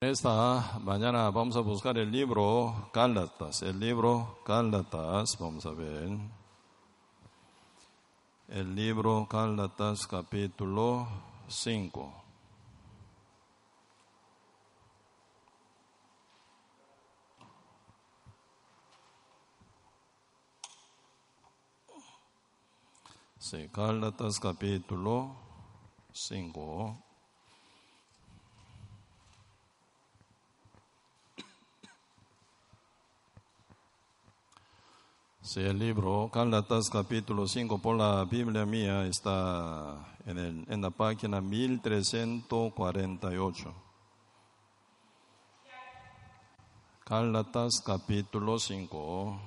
Esta mañana vamos a buscar el libro Gálatas, el libro Gálatas, vamos a ver. El libro Gálatas capítulo 5. Sí, Gálatas capítulo 5. Sí, el libro Gálatas capítulo 5 por la Biblia mía está en, el, en la página 1348. Gálatas capítulo 5.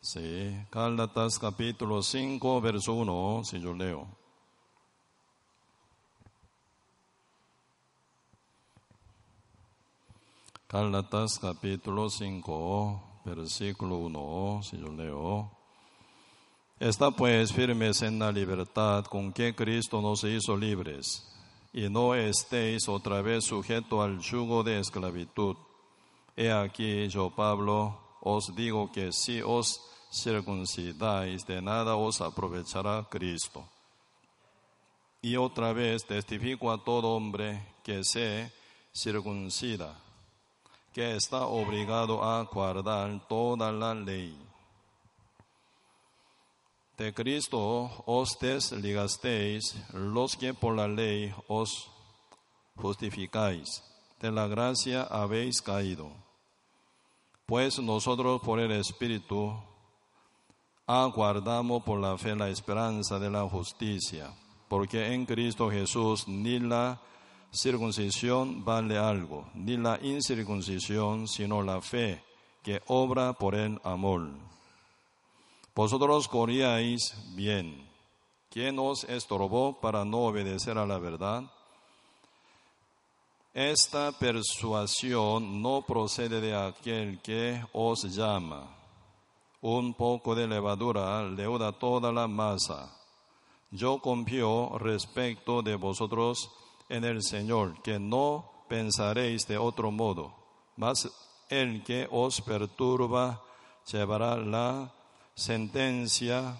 Sí, Gálatas capítulo 5, verso 1, si yo leo. Gálatas capítulo 5, versículo 1, si yo leo. Está pues firmes en la libertad con que Cristo nos hizo libres, y no estéis otra vez sujeto al yugo de esclavitud. He aquí yo, Pablo, os digo que si os circuncidáis, de nada os aprovechará Cristo. Y otra vez testifico a todo hombre que se circuncida que está obligado a guardar toda la ley. De Cristo os desligasteis los que por la ley os justificáis. De la gracia habéis caído. Pues nosotros por el Espíritu aguardamos por la fe la esperanza de la justicia, porque en Cristo Jesús ni la circuncisión vale algo, ni la incircuncisión, sino la fe que obra por el amor. Vosotros corríais bien. ¿Quién os estorbó para no obedecer a la verdad? Esta persuasión no procede de aquel que os llama. Un poco de levadura leuda toda la masa. Yo confío respecto de vosotros en el Señor, que no pensaréis de otro modo, mas el que os perturba llevará la sentencia,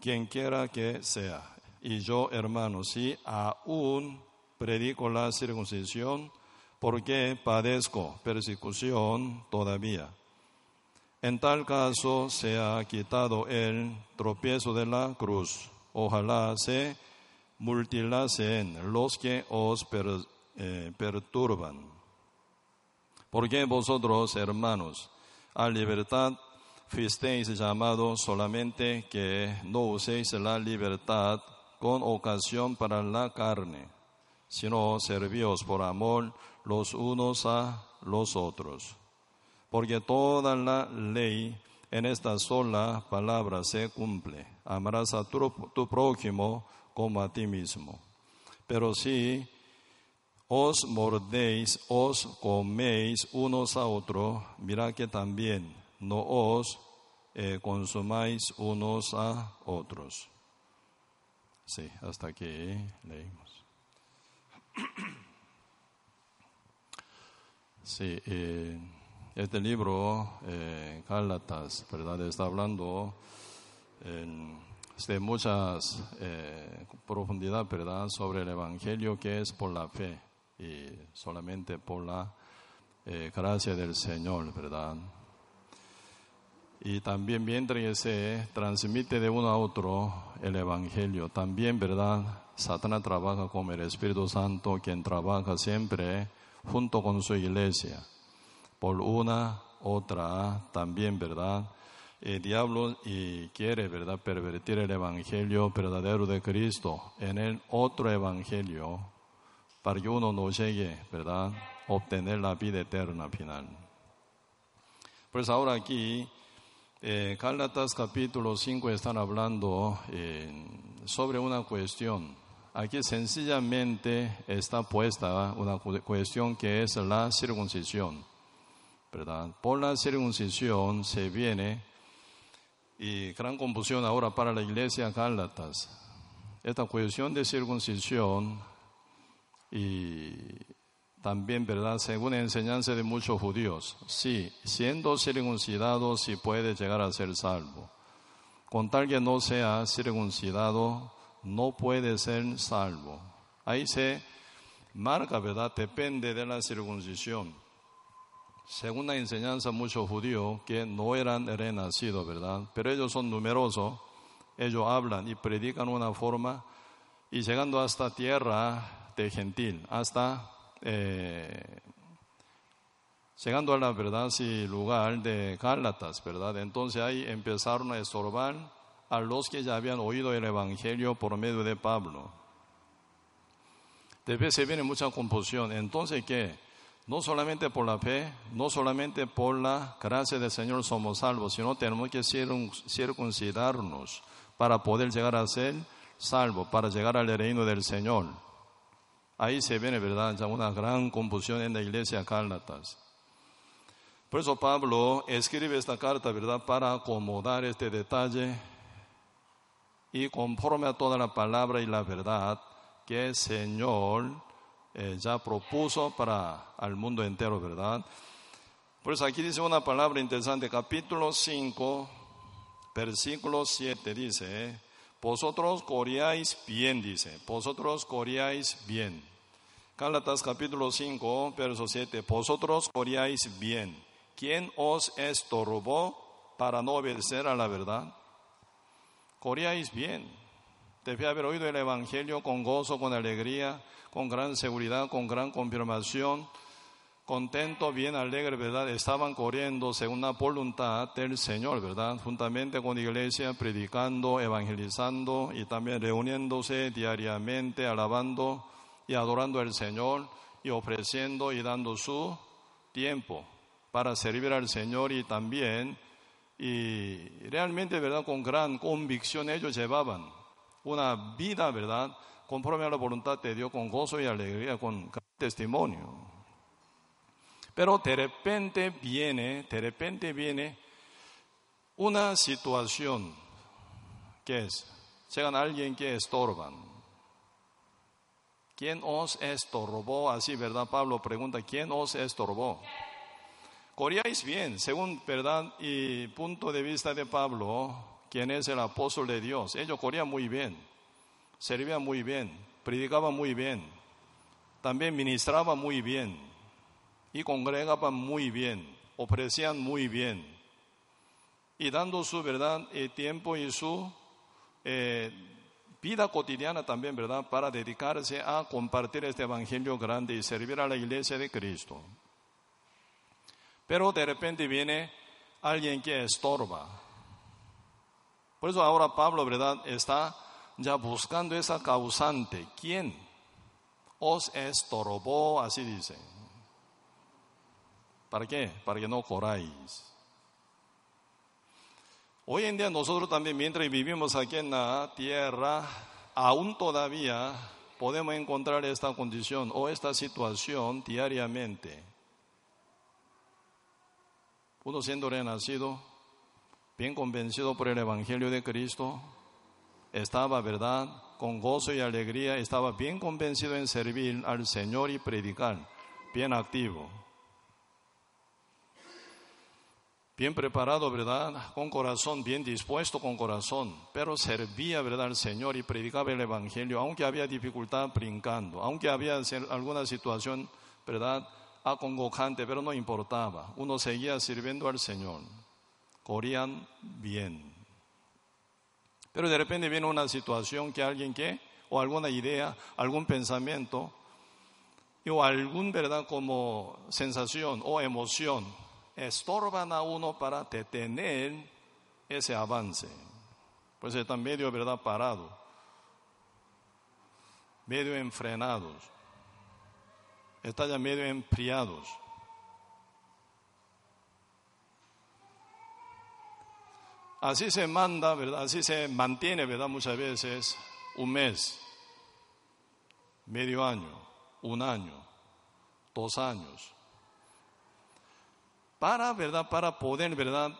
quien quiera que sea. Y yo, hermano, si aún predico la circuncisión, porque padezco persecución todavía. En tal caso se ha quitado el tropiezo de la cruz. Ojalá se multilasen los que os eh, perturban. Porque vosotros, hermanos, a libertad fuisteis llamados solamente que no uséis la libertad con ocasión para la carne, sino servíos por amor los unos a los otros. Porque toda la ley en esta sola palabra se cumple. Amarás a tu prójimo como a ti mismo. Pero si os mordéis, os coméis unos a otros, mira que también no os eh, consumáis unos a otros. Sí, hasta aquí leímos. Sí, eh, este libro, eh, ¿verdad? Está hablando en de muchas eh, profundidad, ¿verdad?, sobre el Evangelio que es por la fe y solamente por la eh, gracia del Señor, ¿verdad? Y también mientras se transmite de uno a otro el Evangelio, también, ¿verdad? Satanás trabaja como el Espíritu Santo, quien trabaja siempre junto con su iglesia, por una, otra, también, ¿verdad? El diablo y quiere, ¿verdad?, pervertir el evangelio verdadero de Cristo en el otro evangelio para que uno no llegue, ¿verdad?, obtener la vida eterna final. Pues ahora aquí, eh, capítulo 5 están hablando eh, sobre una cuestión. Aquí sencillamente está puesta una cuestión que es la circuncisión. ¿verdad? Por la circuncisión se viene y gran confusión ahora para la iglesia Gálatas. Esta cuestión de circuncisión y también, ¿verdad? Según la enseñanza de muchos judíos, sí, siendo circuncidado, sí puede llegar a ser salvo. Con tal que no sea circuncidado, no puede ser salvo. Ahí se marca, ¿verdad? Depende de la circuncisión. Según la enseñanza muchos judíos que no eran renacidos, ¿verdad? Pero ellos son numerosos, ellos hablan y predican una forma y llegando hasta tierra de gentil, hasta eh, llegando a la verdad y lugar de Gálatas, ¿verdad? Entonces ahí empezaron a estorbar a los que ya habían oído el Evangelio por medio de Pablo. Después se viene mucha confusión. Entonces, ¿qué? No solamente por la fe, no solamente por la gracia del Señor somos salvos, sino tenemos que circuncidarnos para poder llegar a ser salvos, para llegar al reino del Señor. Ahí se viene, ¿verdad? Ya una gran confusión en la iglesia Gálatas. Por eso Pablo escribe esta carta, ¿verdad? Para acomodar este detalle y conforme a toda la palabra y la verdad que el Señor eh, ya propuso para el mundo entero, ¿verdad? Por eso aquí dice una palabra interesante, capítulo 5, versículo 7 dice, vosotros coreáis bien, dice, vosotros coreáis bien. Gálatas capítulo 5, verso 7, vosotros coreáis bien. ¿Quién os estorbó para no obedecer a la verdad? Coreáis bien. Debe haber oído el Evangelio con gozo, con alegría, con gran seguridad, con gran confirmación, contento, bien alegre, ¿verdad? Estaban corriendo según la voluntad del Señor, ¿verdad? Juntamente con la iglesia, predicando, evangelizando y también reuniéndose diariamente, alabando y adorando al Señor y ofreciendo y dando su tiempo para servir al Señor y también, y realmente, ¿verdad? Con gran convicción ellos llevaban una vida, ¿verdad? Conforme a la voluntad de Dios, con gozo y alegría, con testimonio. Pero de repente viene, de repente viene una situación que es, llegan a alguien que estorban. ¿Quién os estorbó? Así, ¿verdad? Pablo pregunta, ¿quién os estorbó? Coreáis bien, según verdad y punto de vista de Pablo, quien es el apóstol de Dios. Ellos corrían muy bien, servían muy bien, predicaban muy bien, también ministraban muy bien y congregaban muy bien, ofrecían muy bien y dando su verdad y tiempo y su eh, vida cotidiana también, ¿verdad? Para dedicarse a compartir este evangelio grande y servir a la iglesia de Cristo. Pero de repente viene alguien que estorba. Por eso ahora Pablo, ¿verdad? Está ya buscando esa causante. ¿Quién os estorbó? Así dice. ¿Para qué? Para que no coráis. Hoy en día nosotros también, mientras vivimos aquí en la tierra, aún todavía podemos encontrar esta condición o esta situación diariamente uno siendo renacido, bien convencido por el Evangelio de Cristo, estaba, ¿verdad?, con gozo y alegría, estaba bien convencido en servir al Señor y predicar, bien activo, bien preparado, ¿verdad?, con corazón, bien dispuesto con corazón, pero servía, ¿verdad?, al Señor y predicaba el Evangelio, aunque había dificultad brincando, aunque había alguna situación, ¿verdad?, acongojante, pero no importaba. Uno seguía sirviendo al Señor. Corrían bien. Pero de repente viene una situación que alguien que, o alguna idea, algún pensamiento, o algún, verdad, como sensación o emoción, estorban a uno para detener ese avance. Pues están medio, verdad, parado, medio enfrenados están ya medio enfriados. Así se manda, ¿verdad? Así se mantiene, ¿verdad? Muchas veces un mes, medio año, un año, dos años. Para, ¿verdad? Para poder, ¿verdad?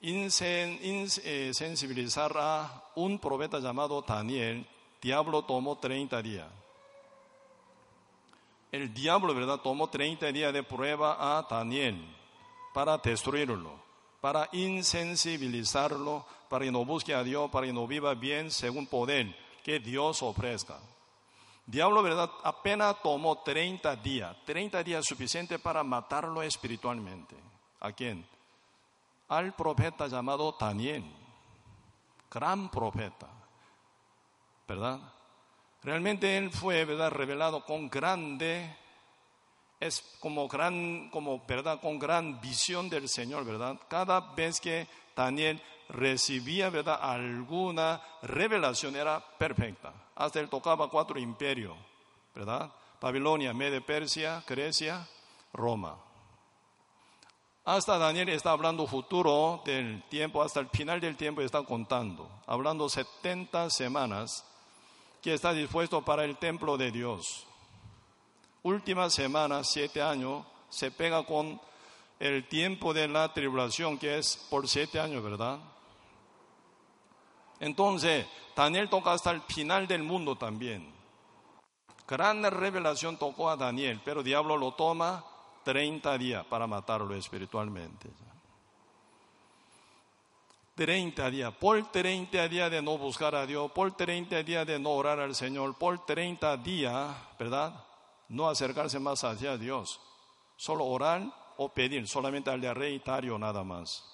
insensibilizar a un profeta llamado Daniel, diablo tomó 30 días. El diablo, ¿verdad? Tomó 30 días de prueba a Daniel para destruirlo, para insensibilizarlo, para que no busque a Dios, para que no viva bien según poder que Dios ofrezca. Diablo, ¿verdad? Apenas tomó 30 días, 30 días suficiente para matarlo espiritualmente. ¿A quién? al profeta llamado Daniel, gran profeta, ¿verdad? Realmente él fue, ¿verdad? Revelado con grande, es como gran, como, ¿verdad? Con gran visión del Señor, ¿verdad? Cada vez que Daniel recibía, ¿verdad? Alguna revelación era perfecta. Hasta él tocaba cuatro imperios, ¿verdad? Babilonia, Media Persia, Grecia, Roma. Hasta Daniel está hablando futuro del tiempo, hasta el final del tiempo está contando, hablando 70 semanas que está dispuesto para el templo de Dios. Última semana, siete años, se pega con el tiempo de la tribulación, que es por siete años, ¿verdad? Entonces, Daniel toca hasta el final del mundo también. Gran revelación tocó a Daniel, pero diablo lo toma 30 días para matarlo espiritualmente. 30 días, por 30 días de no buscar a Dios, por 30 días de no orar al Señor, por 30 días, ¿verdad? No acercarse más hacia Dios, solo orar o pedir, solamente al de rey Tario nada más.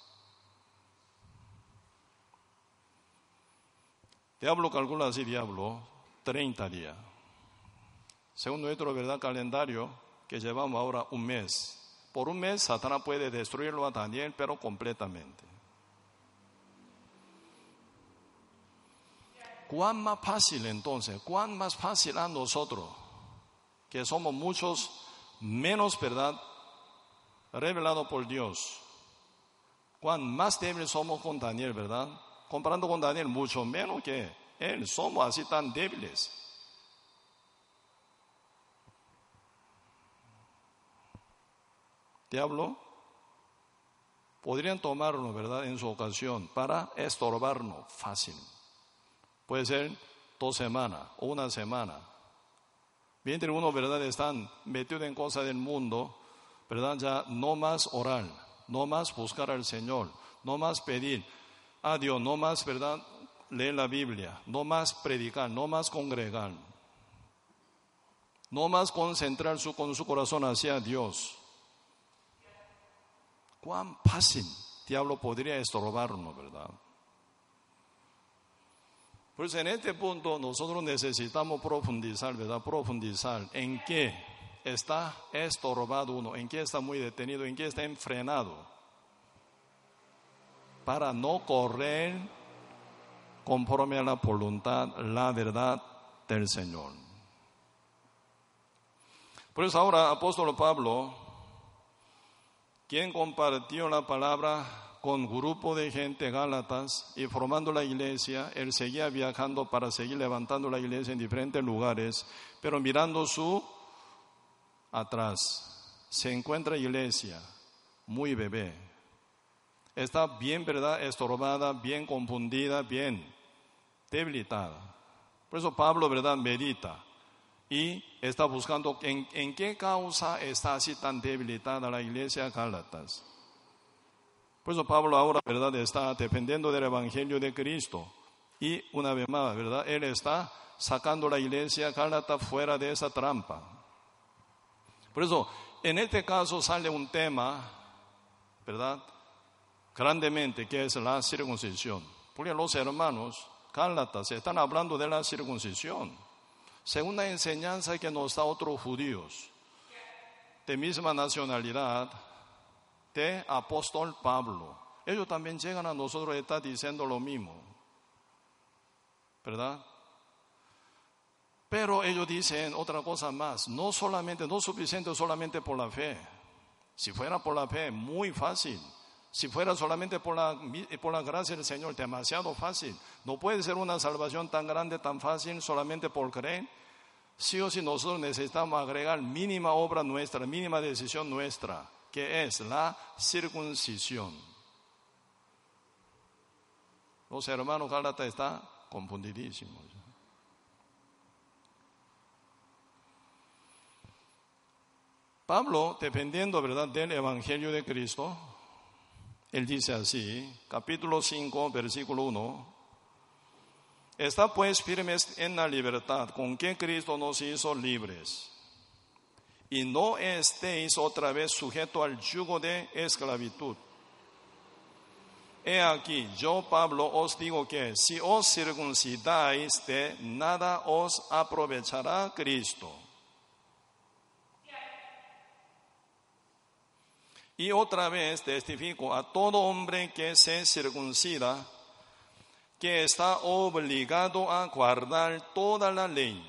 Diablo calcula así, diablo, 30 días. Según nuestro verdad calendario, que llevamos ahora un mes. Por un mes Satanás puede destruirlo a Daniel, pero completamente. ¿Cuán más fácil entonces? ¿Cuán más fácil a nosotros, que somos muchos menos, ¿verdad? Revelado por Dios. ¿Cuán más débiles somos con Daniel, verdad? Comparando con Daniel, mucho menos que él. Somos así tan débiles. diablo, podrían tomarlo, ¿verdad?, en su ocasión para estorbarnos fácil. Puede ser dos semanas o una semana. Mientras uno, ¿verdad?, están metidos en cosas del mundo, ¿verdad?, ya no más orar, no más buscar al Señor, no más pedir a Dios, no más, ¿verdad?, leer la Biblia, no más predicar, no más congregar, no más concentrar su, con su corazón hacia Dios cuán fácil diablo podría estorbarnos, ¿verdad? Pues en este punto nosotros necesitamos profundizar, ¿verdad? Profundizar en qué está estorbado uno, en qué está muy detenido, en qué está enfrenado, para no correr conforme a la voluntad, la verdad del Señor. Por eso ahora, apóstol Pablo, quien compartió la palabra con grupo de gente gálatas y formando la iglesia, él seguía viajando para seguir levantando la iglesia en diferentes lugares, pero mirando su atrás, se encuentra iglesia muy bebé. Está bien, ¿verdad? Estorbada, bien confundida, bien debilitada. Por eso Pablo, ¿verdad? Medita y está buscando en, qué causa está así tan debilitada la iglesia Gálatas. Por eso Pablo ahora, ¿verdad?, está dependiendo del Evangelio de Cristo. Y una vez más, ¿verdad?, él está sacando la iglesia Gálatas fuera de esa trampa. Por eso, en este caso sale un tema, ¿verdad?, grandemente, que es la circuncisión. Porque los hermanos Gálatas están hablando de la circuncisión según la enseñanza que nos da otros judíos de misma nacionalidad, de apóstol Pablo. Ellos también llegan a nosotros y están diciendo lo mismo. ¿Verdad? Pero ellos dicen otra cosa más, no solamente, no suficiente solamente por la fe. Si fuera por la fe, muy fácil. Si fuera solamente por la, por la gracia del Señor, demasiado fácil. No puede ser una salvación tan grande, tan fácil, solamente por creer sí o sí nosotros necesitamos agregar mínima obra nuestra, mínima decisión nuestra, que es la circuncisión. Los hermanos Gálatas están confundidísimos. Pablo, dependiendo ¿verdad? del Evangelio de Cristo, él dice así, capítulo 5, versículo 1, está pues firmes en la libertad con que Cristo nos hizo libres. Y no estéis otra vez sujeto al yugo de esclavitud. He aquí, yo Pablo os digo que si os circuncidáis de nada os aprovechará Cristo. Y otra vez testifico a todo hombre que se circuncida que está obligado a guardar toda la ley.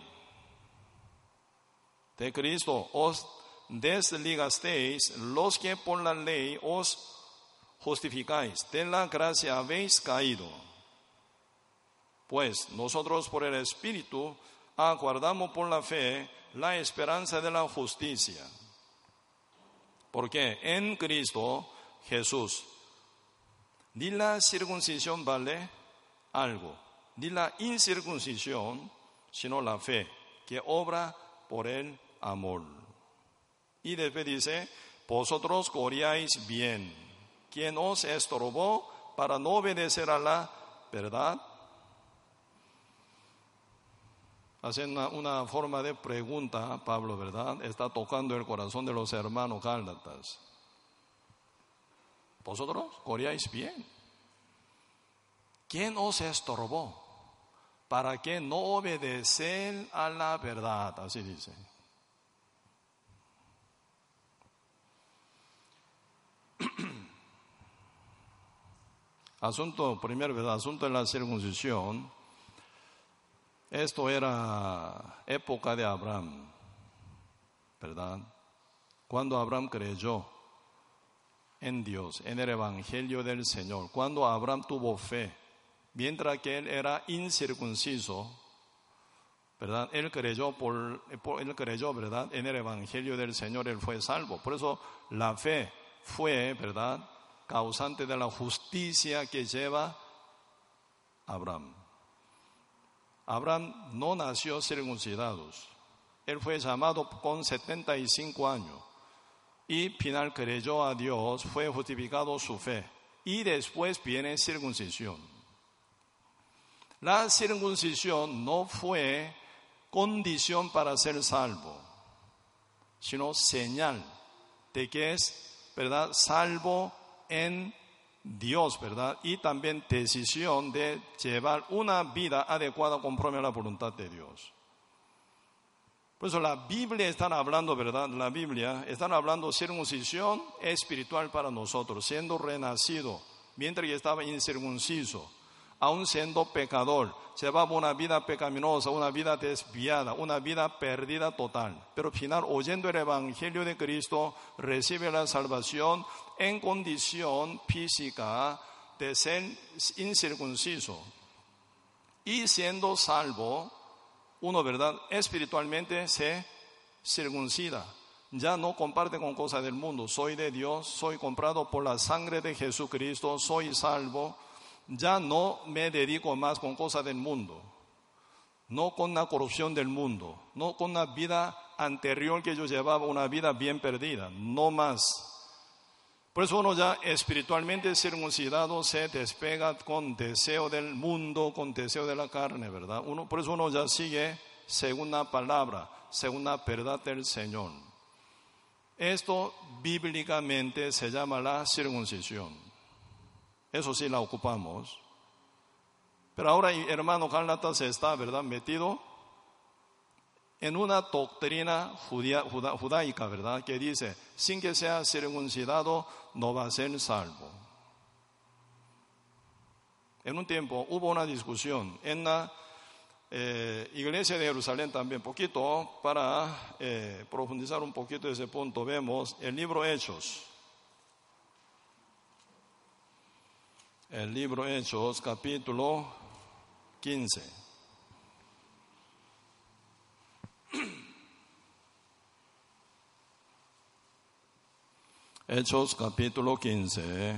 De Cristo os desligasteis los que por la ley os justificáis, de la gracia habéis caído. Pues nosotros por el Espíritu aguardamos por la fe la esperanza de la justicia. Porque en Cristo Jesús, ni la circuncisión vale algo, ni la incircuncisión, sino la fe que obra por el amor. Y después dice, vosotros corríais bien quien os estorbó para no obedecer a la verdad? Haciendo una, forma de pregunta, Pablo, ¿verdad? Está tocando el corazón de los hermanos gálatas. ¿Vosotros corríais bien? ¿Quién os estorbó? Para que no obedecer a la verdad, así dice. Asunto, primero, ¿verdad? Asunto de la circuncisión. Esto era época de Abraham, ¿verdad? Cuando Abraham creyó en Dios, en el Evangelio del Señor, cuando Abraham tuvo fe, mientras que él era incircunciso, ¿verdad? Él creyó, él creyó, ¿verdad? En el Evangelio del Señor, él fue salvo. Por eso la fe fue, ¿verdad? causante de la justicia que lleva Abraham. Abraham no nació circuncidados. Él fue llamado con 75 años y final creyó a Dios, fue justificado su fe. Y después viene circuncisión. La circuncisión no fue condición para ser salvo, sino señal de que es, ¿verdad?, salvo en Dios, ¿verdad? Y también decisión de llevar una vida adecuada conforme a la voluntad de Dios. Por eso la Biblia están hablando, ¿verdad? La Biblia están hablando circuncisión espiritual para nosotros, siendo renacido, mientras que estaba incircunciso aún siendo pecador, llevaba una vida pecaminosa, una vida desviada, una vida perdida total. Pero al final, oyendo el Evangelio de Cristo, recibe la salvación en condición física de ser incircunciso. Y siendo salvo, uno, ¿verdad? Espiritualmente se circuncida. Ya no comparte con cosas del mundo. Soy de Dios, soy comprado por la sangre de Jesucristo, soy salvo ya no me dedico más con cosas del mundo, no con la corrupción del mundo, no con la vida anterior que yo llevaba, una vida bien perdida, no más. Por eso uno ya espiritualmente circuncidado se despega con deseo del mundo, con deseo de la carne, ¿verdad? Uno, por eso uno ya sigue según la palabra, según la verdad del Señor. Esto bíblicamente se llama la circuncisión. Eso sí la ocupamos. Pero ahora, hermano se está, ¿verdad?, metido en una doctrina judaica, ¿verdad?, que dice, sin que sea circuncidado, no va a ser salvo. En un tiempo hubo una discusión en la eh, iglesia de Jerusalén también, poquito, para eh, profundizar un poquito ese punto, vemos el libro Hechos. el libro Hechos capítulo 15. Hechos capítulo 15.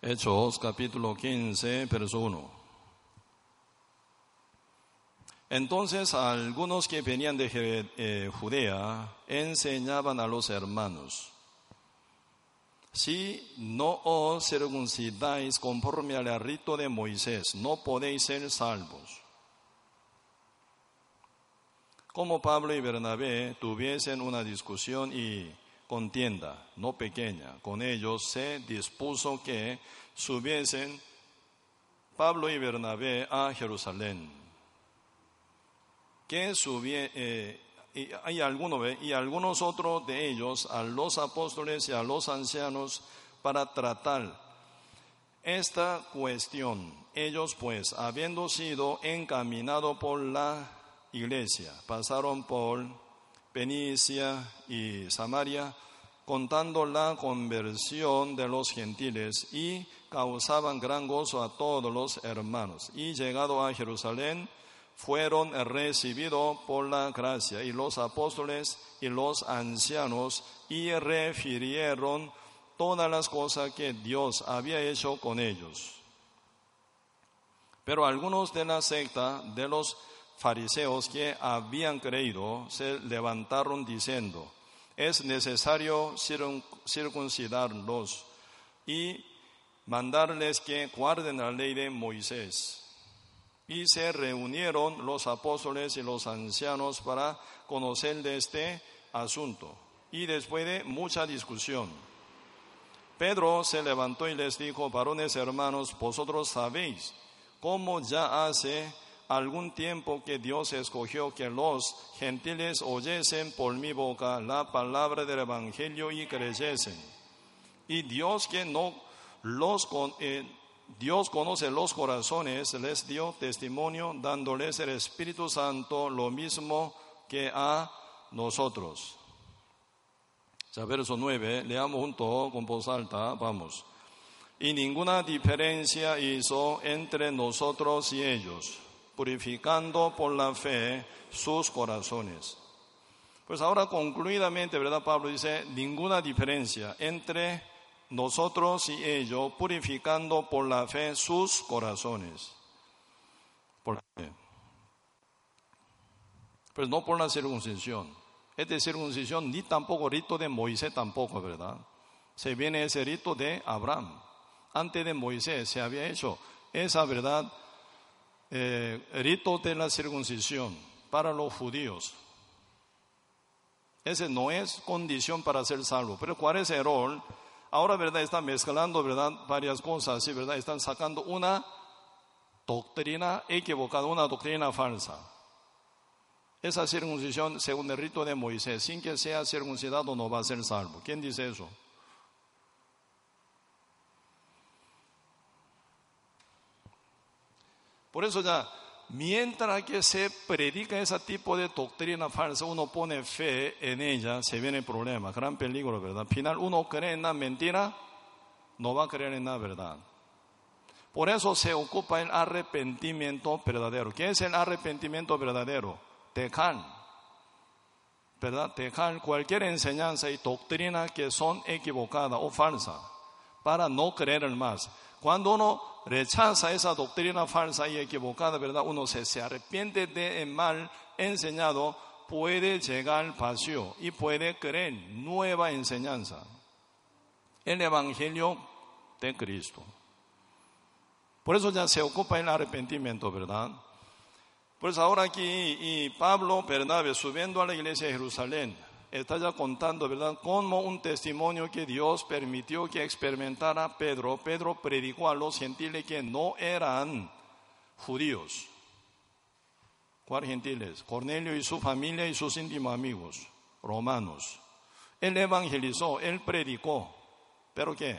Hechos capítulo 15, verso 1. Entonces algunos que venían de eh, Judea enseñaban a los hermanos, si no os circuncidáis conforme al rito de Moisés, no podéis ser salvos. Como Pablo y Bernabé tuviesen una discusión y contienda, no pequeña, con ellos se dispuso que subiesen Pablo y Bernabé a Jerusalén. Que subie, eh, y, algunos, y algunos otros de ellos a los apóstoles y a los ancianos para tratar esta cuestión. Ellos pues, habiendo sido encaminados por la iglesia, pasaron por Penicia y Samaria, contando la conversión de los gentiles y causaban gran gozo a todos los hermanos. Y llegado a Jerusalén, fueron recibidos por la gracia y los apóstoles y los ancianos y refirieron todas las cosas que Dios había hecho con ellos. Pero algunos de la secta de los fariseos que habían creído se levantaron diciendo, es necesario circuncidarlos y mandarles que guarden la ley de Moisés. Y se reunieron los apóstoles y los ancianos para conocer de este asunto. Y después de mucha discusión, Pedro se levantó y les dijo, varones hermanos, vosotros sabéis cómo ya hace algún tiempo que Dios escogió que los gentiles oyesen por mi boca la palabra del Evangelio y creyesen. Y Dios que no los eh, Dios conoce los corazones, les dio testimonio dándoles el Espíritu Santo lo mismo que a nosotros. verso 9, leamos junto con voz alta, vamos. Y ninguna diferencia hizo entre nosotros y ellos purificando por la fe sus corazones. Pues ahora concluidamente, ¿verdad? Pablo dice, ninguna diferencia entre nosotros y ellos, purificando por la fe sus corazones. Por Pues no por la circuncisión. Es de circuncisión ni tampoco rito de Moisés tampoco, ¿verdad? Se viene ese rito de Abraham. Antes de Moisés se había hecho esa verdad eh, rito de la circuncisión para los judíos. Ese no es condición para ser salvo. Pero ¿cuál es el error? Ahora, ¿verdad? Están mezclando, ¿verdad? Varias cosas, ¿sí? ¿verdad? Están sacando una doctrina equivocada, una doctrina falsa. Esa circuncisión, según el rito de Moisés, sin que sea circuncidado no va a ser salvo. ¿Quién dice eso? Por eso ya, mientras que se predica ese tipo de doctrina falsa, uno pone fe en ella, se viene el problema, gran peligro, ¿verdad? Al final uno cree en la mentira, no va a creer en la verdad. Por eso se ocupa el arrepentimiento verdadero. ¿Qué es el arrepentimiento verdadero? Dejar, ¿verdad? Dejar cualquier enseñanza y doctrina que son equivocadas o falsas para no creer más. Cuando uno rechaza esa doctrina falsa y equivocada, ¿verdad? Uno se, se arrepiente del mal enseñado, puede llegar vacío y puede creer nueva enseñanza. El Evangelio de Cristo. Por eso ya se ocupa el arrepentimiento, ¿verdad? Pues ahora aquí, Pablo, Bernabé, subiendo a la iglesia de Jerusalén, está ya contando, ¿verdad?, como un testimonio que Dios permitió que experimentara Pedro. Pedro predicó a los gentiles que no eran judíos. ¿Cuáles gentiles? Cornelio y su familia y sus íntimos amigos, romanos. Él evangelizó, él predicó. ¿Pero qué?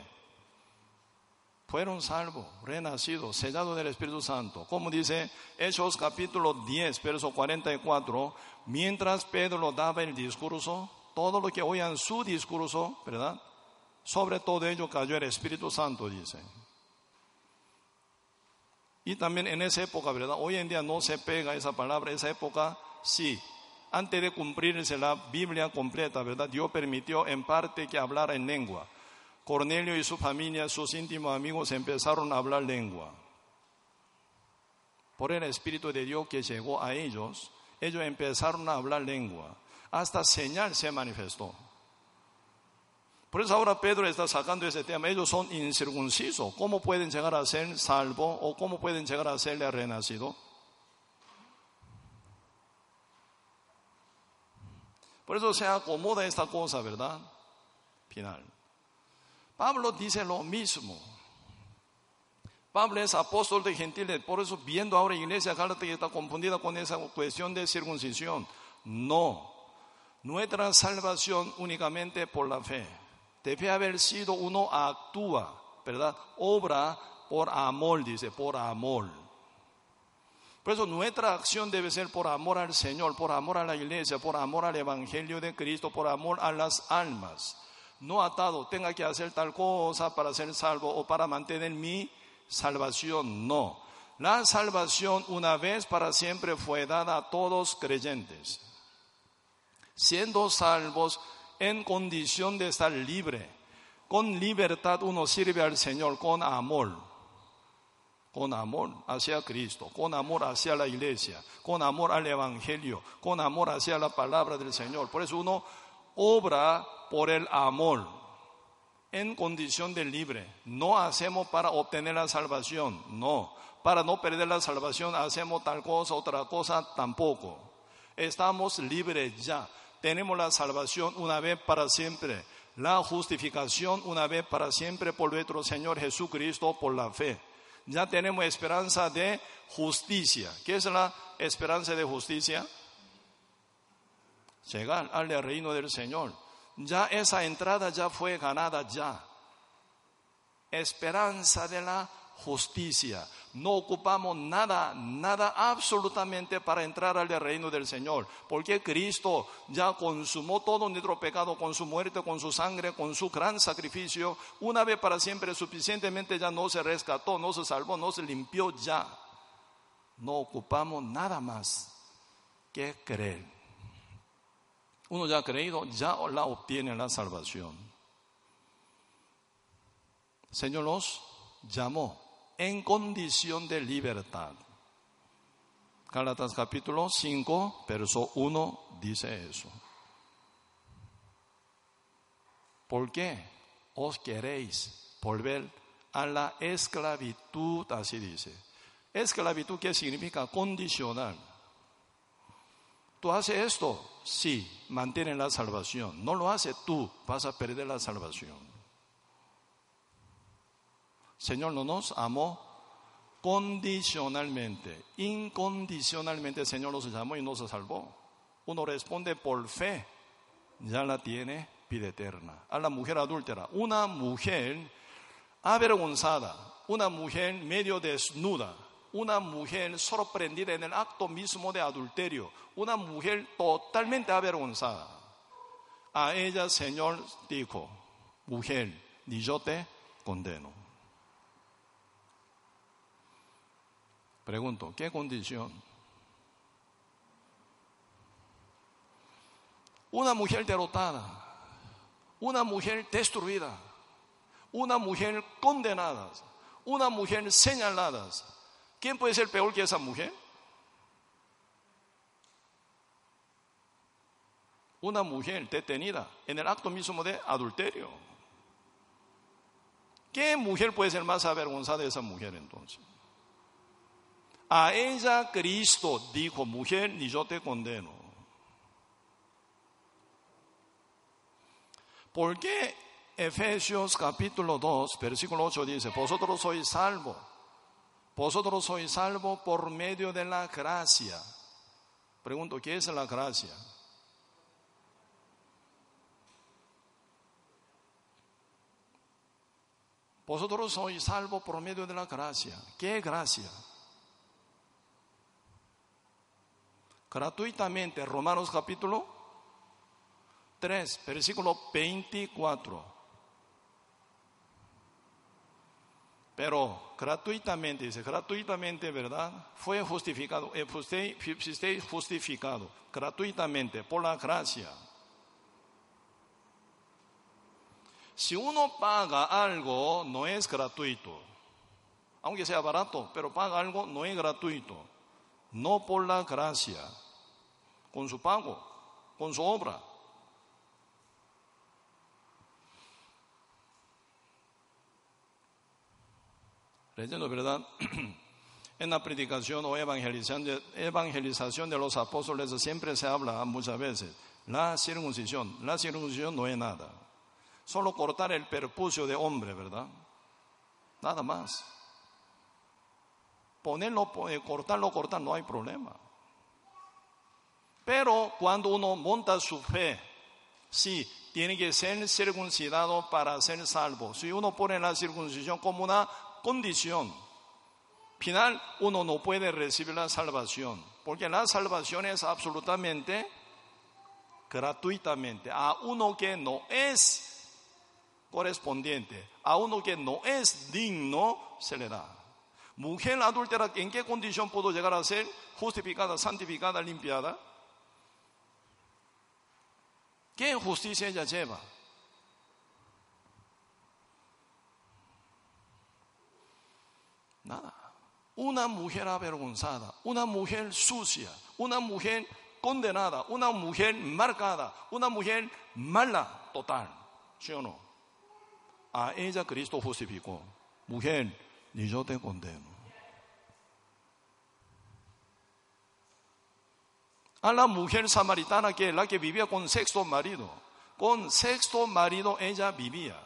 Fueron salvos, renacidos, sellados del Espíritu Santo. Como dice Hechos capítulo 10, verso 44, mientras Pedro daba el discurso, todo lo que oían su discurso, ¿verdad? Sobre todo ello cayó el Espíritu Santo, dice. Y también en esa época, ¿verdad? Hoy en día no se pega esa palabra, esa época sí. Antes de cumplirse la Biblia completa, ¿verdad? Dios permitió en parte que hablara en lengua. Cornelio y su familia, sus íntimos amigos empezaron a hablar lengua. Por el Espíritu de Dios que llegó a ellos, ellos empezaron a hablar lengua. Hasta señal se manifestó. Por eso ahora Pedro está sacando ese tema. Ellos son incircuncisos. ¿Cómo pueden llegar a ser salvos o cómo pueden llegar a ser renacido? Por eso se acomoda esta cosa, ¿verdad? Final. Pablo dice lo mismo. Pablo es apóstol de gentiles, por eso viendo ahora iglesia que está confundida con esa cuestión de circuncisión. No, nuestra salvación únicamente por la fe. Debe haber sido uno actúa, ¿verdad? Obra por amor, dice, por amor. Por eso nuestra acción debe ser por amor al Señor, por amor a la iglesia, por amor al Evangelio de Cristo, por amor a las almas. No atado, tenga que hacer tal cosa para ser salvo o para mantener mi salvación. No. La salvación una vez para siempre fue dada a todos creyentes. Siendo salvos en condición de estar libre. Con libertad uno sirve al Señor, con amor con amor hacia Cristo, con amor hacia la iglesia, con amor al Evangelio, con amor hacia la palabra del Señor. Por eso uno obra por el amor en condición de libre. No hacemos para obtener la salvación, no. Para no perder la salvación hacemos tal cosa, otra cosa tampoco. Estamos libres ya. Tenemos la salvación una vez para siempre. La justificación una vez para siempre por nuestro Señor Jesucristo por la fe ya tenemos esperanza de justicia. ¿Qué es la esperanza de justicia? Llegar al reino del Señor. Ya esa entrada ya fue ganada ya. Esperanza de la justicia. No ocupamos nada, nada absolutamente para entrar al reino del Señor, porque Cristo ya consumó todo nuestro pecado con su muerte, con su sangre, con su gran sacrificio. Una vez para siempre suficientemente ya no se rescató, no se salvó, no se limpió ya. No ocupamos nada más que creer. Uno ya ha creído, ya la obtiene la salvación. Señor los llamó en condición de libertad. Gálatas capítulo 5, verso 1 dice eso. ¿Por qué os queréis volver a la esclavitud? Así dice. Esclavitud, ¿qué significa? Condicional. Tú haces esto, sí, mantiene la salvación. No lo haces tú, vas a perder la salvación. Señor no nos amó condicionalmente, incondicionalmente Señor nos llamó y nos salvó. Uno responde por fe, ya la tiene vida eterna. A la mujer adúltera, una mujer avergonzada, una mujer medio desnuda, una mujer sorprendida en el acto mismo de adulterio, una mujer totalmente avergonzada. A ella Señor dijo, mujer, ni yo te condeno. Pregunto, ¿qué condición? Una mujer derrotada, una mujer destruida, una mujer condenada, una mujer señalada. ¿Quién puede ser peor que esa mujer? Una mujer detenida en el acto mismo de adulterio. ¿Qué mujer puede ser más avergonzada de esa mujer entonces? A ella Cristo dijo, mujer, ni yo te condeno. ¿Por qué Efesios capítulo 2, versículo 8 dice, vosotros sois salvo, vosotros sois salvo por medio de la gracia? Pregunto, ¿qué es la gracia? Vosotros sois salvo por medio de la gracia. ¿Qué gracia? gratuitamente. Romanos capítulo 3, versículo 24. Pero gratuitamente, dice, gratuitamente, ¿verdad? Fue justificado, eh, usted, justificado, gratuitamente, por la gracia. Si uno paga algo, no es gratuito. Aunque sea barato, pero paga algo, no es gratuito. No por la gracia, con su pago, con su obra. Leyendo, ¿verdad? en la predicación o evangelización de, evangelización de los apóstoles siempre se habla muchas veces. La circuncisión, la circuncisión no es nada. Solo cortar el perpucio de hombre, ¿verdad? Nada más. Ponerlo, eh, cortarlo, cortar, no hay problema. Pero cuando uno monta su fe, sí, tiene que ser circuncidado para ser salvo. Si uno pone la circuncisión como una condición. Final, uno no puede recibir la salvación, porque la salvación es absolutamente gratuitamente. A uno que no es correspondiente, a uno que no es digno, se le da. Mujer adúltera, ¿en qué condición pudo llegar a ser justificada, santificada, limpiada? ¿Qué justicia ella lleva? Nada. Una mujer avergonzada, una mujer sucia, una mujer condenada, una mujer marcada, una mujer mala total. ¿Sí o no? A ella Cristo justificó. Mujer, ni yo te condeno. A la mujer samaritana que la que vivía con sexto marido, con sexto marido ella vivía.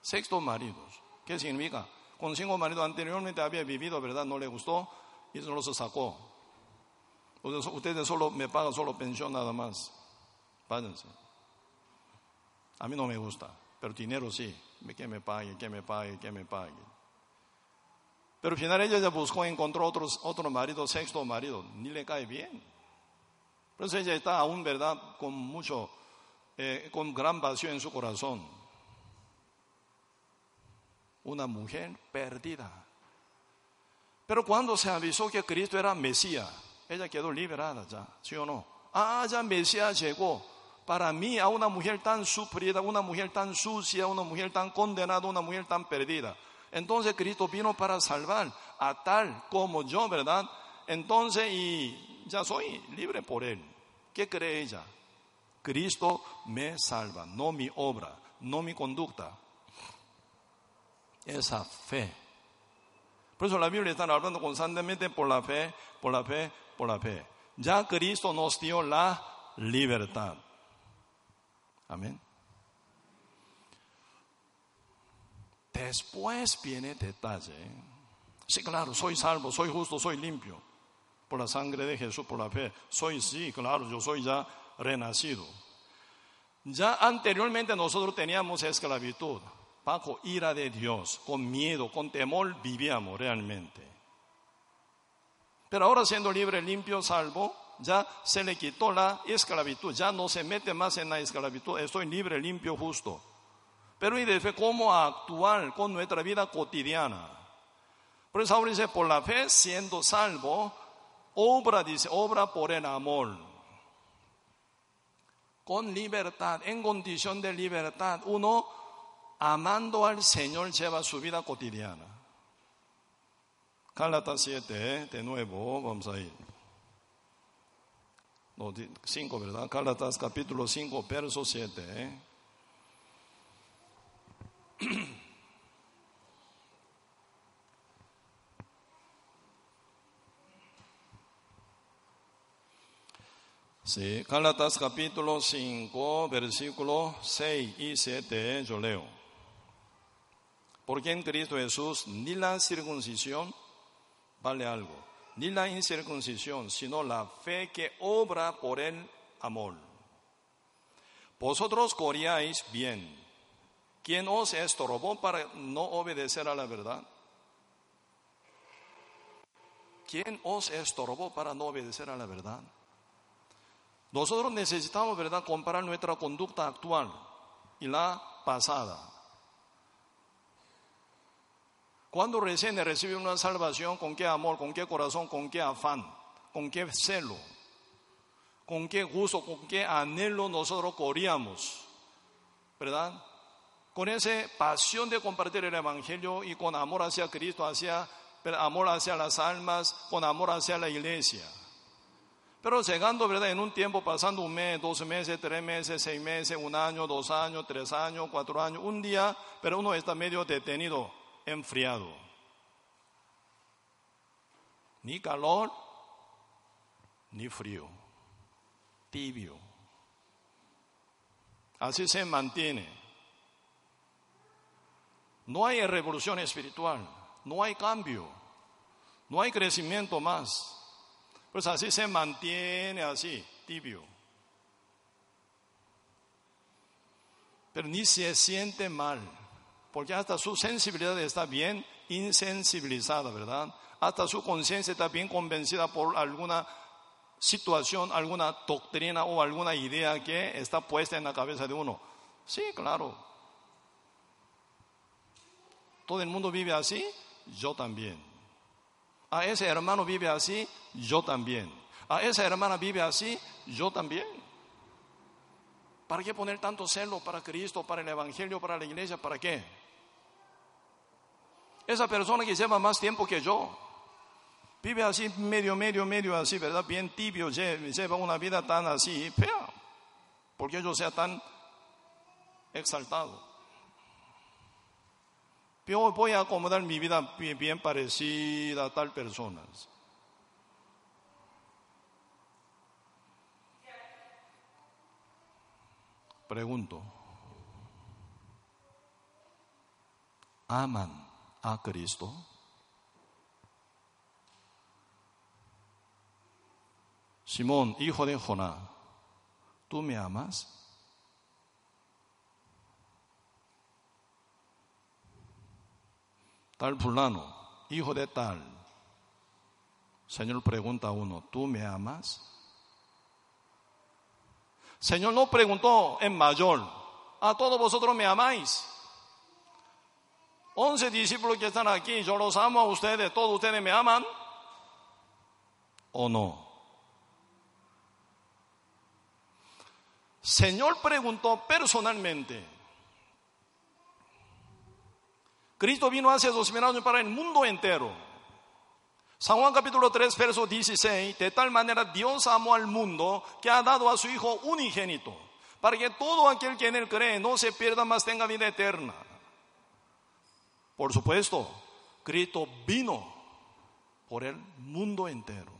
Sexto marido. ¿Qué significa? Con cinco maridos anteriormente había vivido, ¿verdad? No le gustó y no se sacó. Ustedes solo me pagan solo pensión nada más. Váyanse. A mí no me gusta, pero dinero sí. Que me pague, que me pague, que me pague. Pero al final ella ya buscó, encontró otros, otro marido, sexto marido, ni le cae bien. Por eso ella está aún, ¿verdad?, con mucho, eh, con gran vacío en su corazón una mujer perdida. Pero cuando se avisó que Cristo era Mesías, ella quedó liberada ya, ¿sí o no? Ah, ya Mesías llegó. Para mí, a una mujer tan sufrida, una mujer tan sucia, una mujer tan condenada, una mujer tan perdida. Entonces Cristo vino para salvar a tal como yo, ¿verdad? Entonces, y ya soy libre por Él. ¿Qué cree ella? Cristo me salva, no mi obra, no mi conducta, esa fe. Por eso la Biblia está hablando constantemente por la fe, por la fe, por la fe. Ya Cristo nos dio la libertad. Amén. Después viene detalle. Sí, claro, soy salvo, soy justo, soy limpio. Por la sangre de Jesús, por la fe. Soy, sí, claro, yo soy ya renacido. Ya anteriormente nosotros teníamos esclavitud bajo ira de Dios, con miedo, con temor vivíamos realmente. Pero ahora siendo libre, limpio, salvo, ya se le quitó la esclavitud, ya no se mete más en la esclavitud, estoy libre, limpio, justo. Pero y de fe, ¿cómo actuar con nuestra vida cotidiana? Por eso ahora dice, por la fe, siendo salvo, obra, dice, obra por el amor. Con libertad, en condición de libertad, uno amando al Señor lleva su vida cotidiana. Gálatas 7, de nuevo, vamos a ir. No, 5, ¿verdad? Gálatas capítulo 5, verso 7. ¿eh? Sí, Gálatas capítulo 5, versículo 6 y 7, yo leo. Porque en Cristo Jesús ni la circuncisión vale algo, ni la incircuncisión, sino la fe que obra por el amor. Vosotros corríais bien. ¿Quién os estorbó para no obedecer a la verdad? ¿Quién os estorbó para no obedecer a la verdad? Nosotros necesitamos, ¿verdad?, comparar nuestra conducta actual y la pasada. Cuando recién recibe una salvación, ¿con qué amor, con qué corazón, con qué afán, con qué celo, con qué gusto, con qué anhelo nosotros corríamos? ¿verdad? Con esa pasión de compartir el Evangelio y con amor hacia Cristo, hacia, amor hacia las almas, con amor hacia la iglesia. Pero llegando, ¿verdad? En un tiempo, pasando un mes, dos meses, tres meses, seis meses, un año, dos años, tres años, cuatro años, un día, pero uno está medio detenido, enfriado. Ni calor, ni frío, tibio. Así se mantiene. No hay revolución espiritual, no hay cambio, no hay crecimiento más. Pues así se mantiene así, tibio. Pero ni se siente mal, porque hasta su sensibilidad está bien insensibilizada, ¿verdad? Hasta su conciencia está bien convencida por alguna situación, alguna doctrina o alguna idea que está puesta en la cabeza de uno. Sí, claro. Todo el mundo vive así, yo también. A ese hermano vive así, yo también. A esa hermana vive así, yo también. ¿Para qué poner tanto celo para Cristo, para el Evangelio, para la iglesia? ¿Para qué? Esa persona que lleva más tiempo que yo, vive así, medio, medio, medio así, ¿verdad? Bien tibio, lleva una vida tan así, fea. Porque yo sea tan exaltado. Yo voy a acomodar mi vida bien parecida a tal persona. Pregunto, ¿aman a Cristo? Simón, hijo de Jonás, ¿tú me amas? tal fulano, hijo de tal. Señor pregunta a uno, ¿tú me amas? Señor no preguntó en mayor, a todos vosotros me amáis. Once discípulos que están aquí, yo los amo a ustedes, todos ustedes me aman o no. Señor preguntó personalmente, Cristo vino hace dos mil años para el mundo entero. San Juan capítulo 3, verso 16, de tal manera Dios amó al mundo que ha dado a su Hijo unigénito, para que todo aquel que en él cree no se pierda, más tenga vida eterna. Por supuesto, Cristo vino por el mundo entero.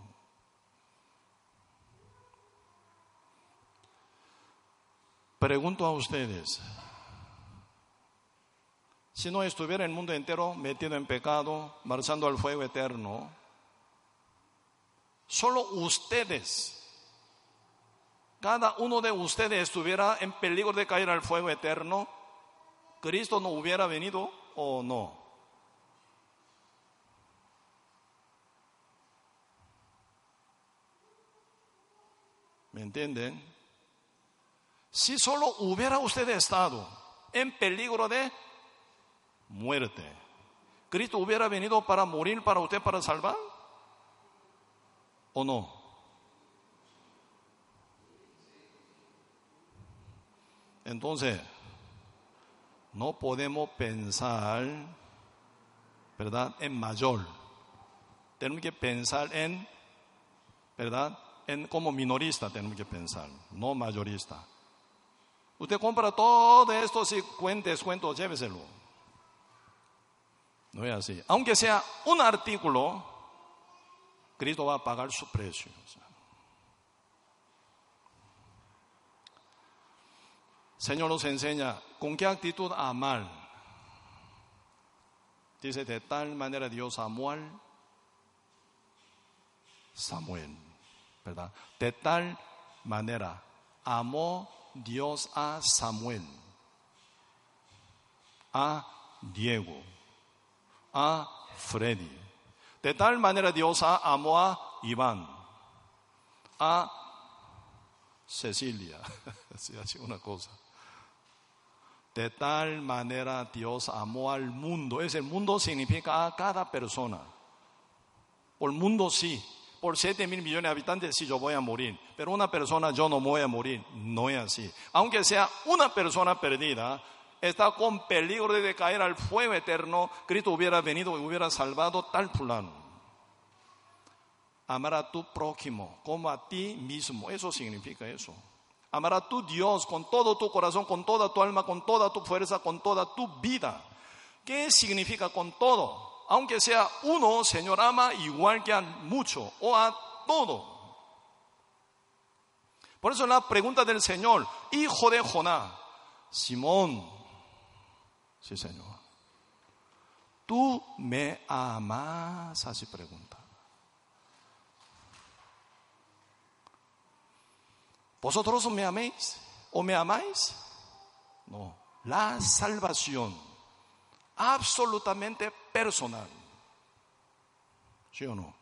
Pregunto a ustedes, si no estuviera el mundo entero metido en pecado, marchando al fuego eterno, solo ustedes, cada uno de ustedes estuviera en peligro de caer al fuego eterno, Cristo no hubiera venido o no. ¿Me entienden? Si solo hubiera usted estado en peligro de muerte. ¿Cristo hubiera venido para morir para usted, para salvar? ¿O no? Entonces, no podemos pensar, ¿verdad?, en mayor. Tenemos que pensar en, ¿verdad?, en como minorista tenemos que pensar, no mayorista. Usted compra todo esto, si cuentes, cuentos, lléveselo. No es así. Aunque sea un artículo, Cristo va a pagar su precio. Señor nos enseña con qué actitud amar. Dice, de tal manera Dios amó al Samuel, ¿verdad? De tal manera amó Dios a Samuel, a Diego, a Freddy. De tal manera Dios amó a Iván, a Cecilia, así una cosa. De tal manera Dios amó al mundo. Ese mundo significa a cada persona. Por mundo sí, por 7 mil millones de habitantes, sí, yo voy a morir. Pero una persona, yo no voy a morir. No es así. Aunque sea una persona perdida, está con peligro de caer al fuego eterno, Cristo hubiera venido y hubiera salvado tal fulano. Amar a tu prójimo como a ti mismo. Eso significa eso. Amar a tu Dios con todo tu corazón, con toda tu alma, con toda tu fuerza, con toda tu vida. ¿Qué significa con todo? Aunque sea uno, Señor ama igual que a mucho o a todo. Por eso la pregunta del Señor, hijo de Jonás, Simón, sí Señor, tú me amas, así pregunta. ¿Vosotros me améis o me amáis? No, la salvación absolutamente personal. ¿Sí o no?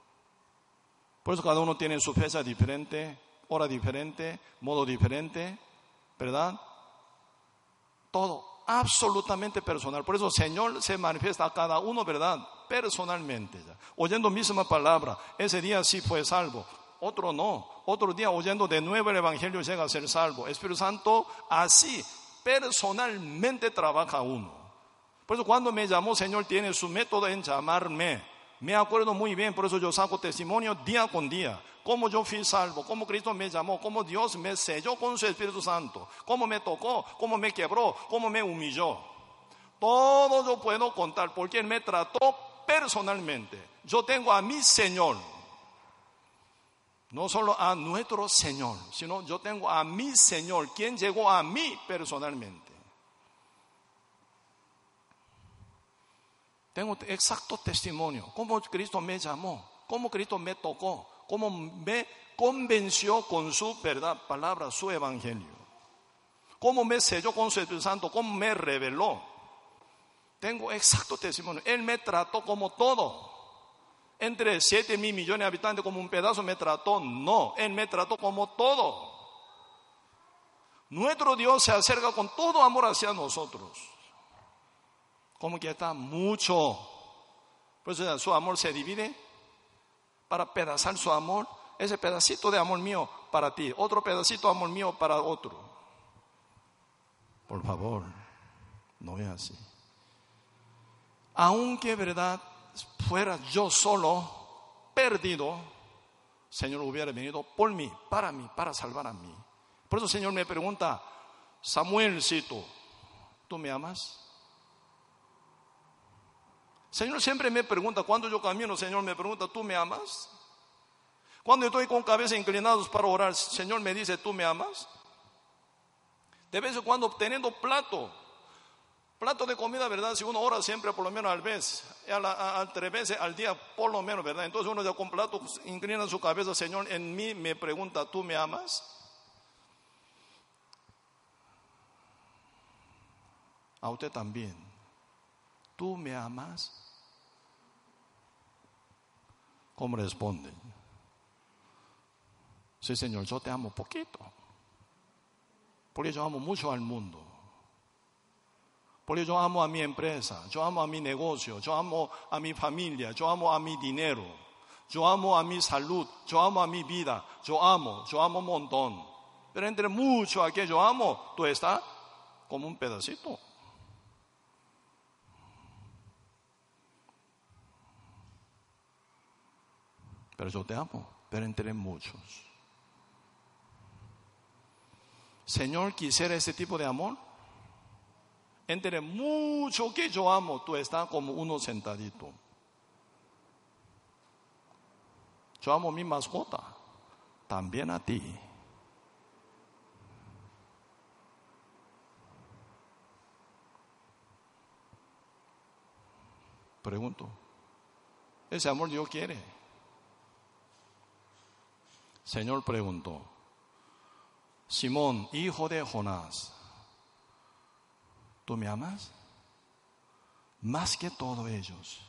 Por eso cada uno tiene su fecha diferente, hora diferente, modo diferente, ¿verdad? Todo absolutamente personal. Por eso el Señor se manifiesta a cada uno, ¿verdad? Personalmente. Oyendo misma palabra, ese día sí fue salvo, otro no. Otro día oyendo de nuevo el Evangelio llega a ser salvo. Espíritu Santo así personalmente trabaja uno. Por eso cuando me llamó Señor tiene su método en llamarme. Me acuerdo muy bien, por eso yo saco testimonio día con día. Cómo yo fui salvo, cómo Cristo me llamó, cómo Dios me selló con su Espíritu Santo, cómo me tocó, cómo me quebró, cómo me humilló. Todo yo puedo contar porque Él me trató personalmente. Yo tengo a mi Señor no solo a nuestro Señor, sino yo tengo a mi Señor, quien llegó a mí personalmente. Tengo exacto testimonio, cómo Cristo me llamó, cómo Cristo me tocó, cómo me convenció con su verdad, palabra, su evangelio. Cómo me selló con su Espíritu Santo, cómo me reveló. Tengo exacto testimonio. Él me trató como todo entre 7 mil millones de habitantes como un pedazo me trató. No, Él me trató como todo. Nuestro Dios se acerca con todo amor hacia nosotros. Como que está mucho. Pues su amor se divide para pedazar su amor. Ese pedacito de amor mío para ti, otro pedacito de amor mío para otro. Por favor, no es así. Aunque, verdad, fuera yo solo, perdido, Señor hubiera venido por mí, para mí, para salvar a mí. Por eso Señor me pregunta, Samuelcito, ¿tú me amas? Señor siempre me pregunta, cuando yo camino, Señor me pregunta, ¿tú me amas? Cuando estoy con cabeza inclinados para orar, Señor me dice, ¿tú me amas? De vez en cuando teniendo plato, Plato de comida, ¿verdad? Si uno ora siempre por lo menos al vez, a, tres veces al día por lo menos, ¿verdad? Entonces uno ya con plato inclina su cabeza, Señor, en mí me pregunta, ¿tú me amas? A usted también. ¿Tú me amas? ¿Cómo responde? Sí, Señor, yo te amo poquito. Porque yo amo mucho al mundo. Porque yo amo a mi empresa, yo amo a mi negocio, yo amo a mi familia, yo amo a mi dinero, yo amo a mi salud, yo amo a mi vida, yo amo, yo amo un montón. Pero entre mucho a que yo amo, tú estás como un pedacito. Pero yo te amo, pero entre muchos. Señor, quisiera ese tipo de amor entre mucho que yo amo, tú estás como uno sentadito. Yo amo mi mascota, también a ti. Pregunto, ese amor Dios quiere. Señor preguntó, Simón, hijo de Jonás, ¿Tú me amas? Más que todos ellos.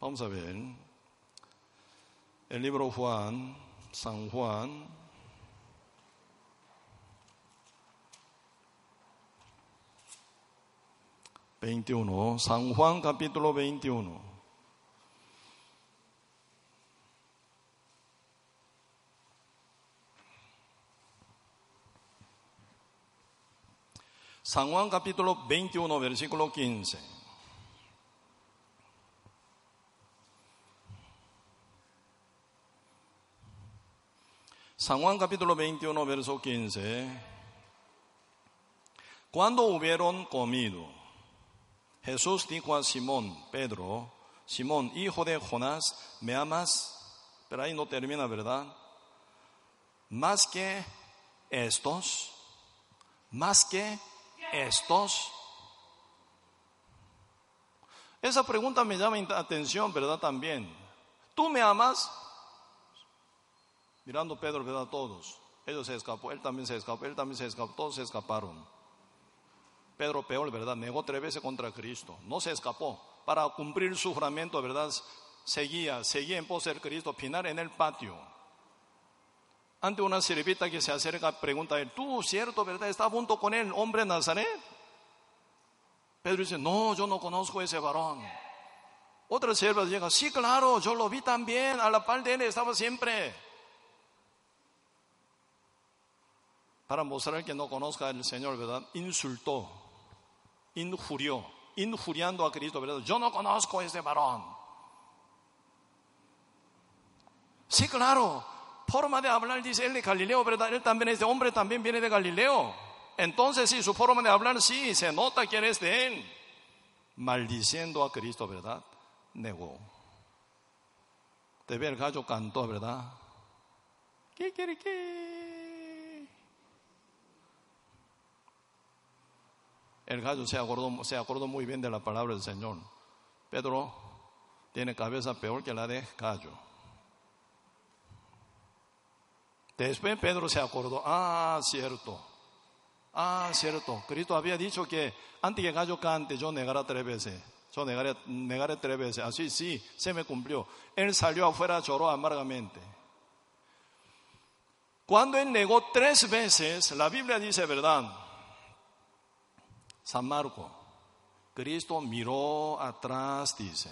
Vamos a ver. El libro Juan, San Juan. Veintiuno, San Juan capítulo veintiuno. San Juan capítulo 21, versículo 15. San Juan capítulo 21, verso 15. Cuando hubieron comido, Jesús dijo a Simón, Pedro, Simón, hijo de Jonás, ¿me amas? Pero ahí no termina, ¿verdad? Más que estos, más que estos. Esa pregunta me llama atención, ¿verdad? También. ¿Tú me amas? Mirando Pedro, ¿verdad? Todos. Ellos se escapó, él también se escapó, él también se escapó, todos se escaparon. Pedro peor, ¿verdad? Negó tres veces contra Cristo. No se escapó. Para cumplir su juramento, ¿verdad? Seguía, seguía en pos Cristo, final en el patio. Ante una sirvita que se acerca, pregunta a él, ¿tú, cierto, verdad, está junto con él, hombre Nazaret? Pedro dice, no, yo no conozco ese varón. Otra sierva llega, sí, claro, yo lo vi también, a la par de él estaba siempre. Para mostrar que no conozca al Señor, ¿verdad? Insultó, injurió, injuriando a Cristo, ¿verdad? Yo no conozco ese varón. Sí, claro, forma de hablar, dice él de Galileo, ¿verdad? Él también es de hombre, también viene de Galileo. Entonces, sí, su forma de hablar, sí, se nota que es de él. Maldiciendo a Cristo, ¿verdad? Negó. Ver el gallo cantó, ¿verdad? ¿Qué quiere que? El gallo se acordó, se acordó muy bien de la palabra del Señor. Pedro tiene cabeza peor que la de gallo. Después Pedro se acordó, ah, cierto, ah, cierto, Cristo había dicho que antes que gallo cante yo negaré tres veces, yo negaré, negaré tres veces, así sí, se me cumplió. Él salió afuera, lloró amargamente. Cuando él negó tres veces, la Biblia dice, ¿verdad? San Marco, Cristo miró atrás, dice.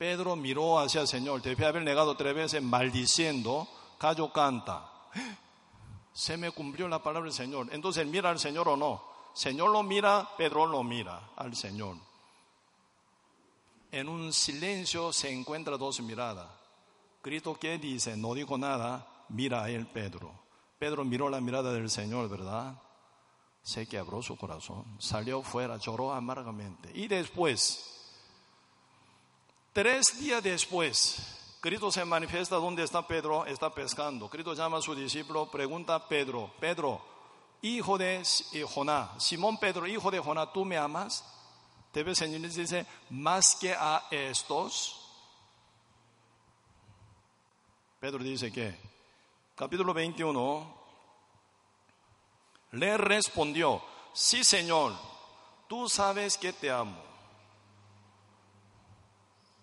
Pedro miró hacia el Señor, debe haber negado tres veces maldiciendo, callo canta. Se me cumplió la palabra del Señor. Entonces, ¿mira al Señor o no? Señor lo mira, Pedro lo mira al Señor. En un silencio se encuentra dos miradas. Cristo ¿qué dice, no dijo nada, mira a él Pedro. Pedro miró la mirada del Señor, ¿verdad? Se quebró su corazón, salió fuera, lloró amargamente. Y después, Tres días después, Cristo se manifiesta donde está Pedro, está pescando. Cristo llama a su discípulo, pregunta a Pedro, Pedro, hijo de Jonás, Simón Pedro, hijo de Jonás, ¿tú me amas? Debe Señor dice, más que a estos. Pedro dice que, capítulo 21, le respondió, sí Señor, tú sabes que te amo.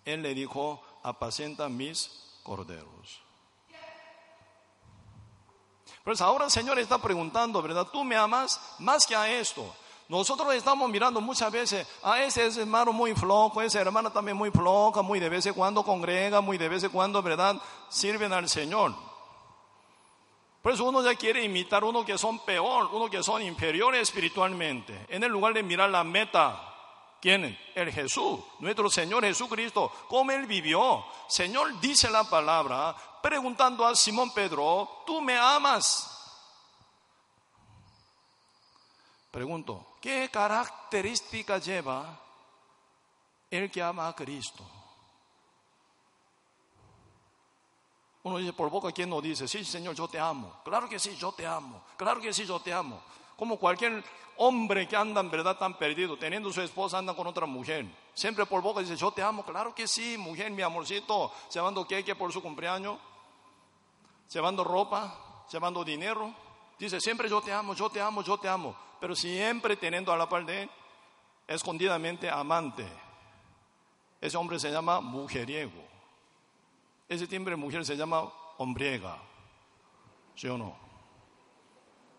Él le dijo, apacienta mis corderos. Pues ahora el Señor está preguntando, ¿verdad? ¿Tú me amas más que a esto? Nosotros estamos mirando muchas veces a ah, ese, hermano muy flojo, esa hermana también muy floja, muy de vez en cuando congrega, muy de vez en cuando, ¿verdad? Sirven al Señor. Por eso uno ya quiere imitar uno que son peor, uno que son inferiores espiritualmente, en el lugar de mirar la meta. ¿Quién? El Jesús, nuestro Señor Jesucristo, ¿cómo Él vivió. Señor dice la palabra, preguntando a Simón Pedro, ¿tú me amas? Pregunto, ¿qué característica lleva el que ama a Cristo? Uno dice, por boca, ¿quién no dice? Sí, Señor, yo te amo. Claro que sí, yo te amo. Claro que sí, yo te amo. Como cualquier hombre que anda en verdad tan perdido, teniendo su esposa, anda con otra mujer. Siempre por boca dice, yo te amo, claro que sí, mujer, mi amorcito, llevando queque por su cumpleaños, llevando ropa, llevando dinero. Dice, siempre yo te amo, yo te amo, yo te amo. Pero siempre teniendo a la par de él, escondidamente amante. Ese hombre se llama mujeriego. Ese timbre mujer se llama hombriega. ¿Sí o no?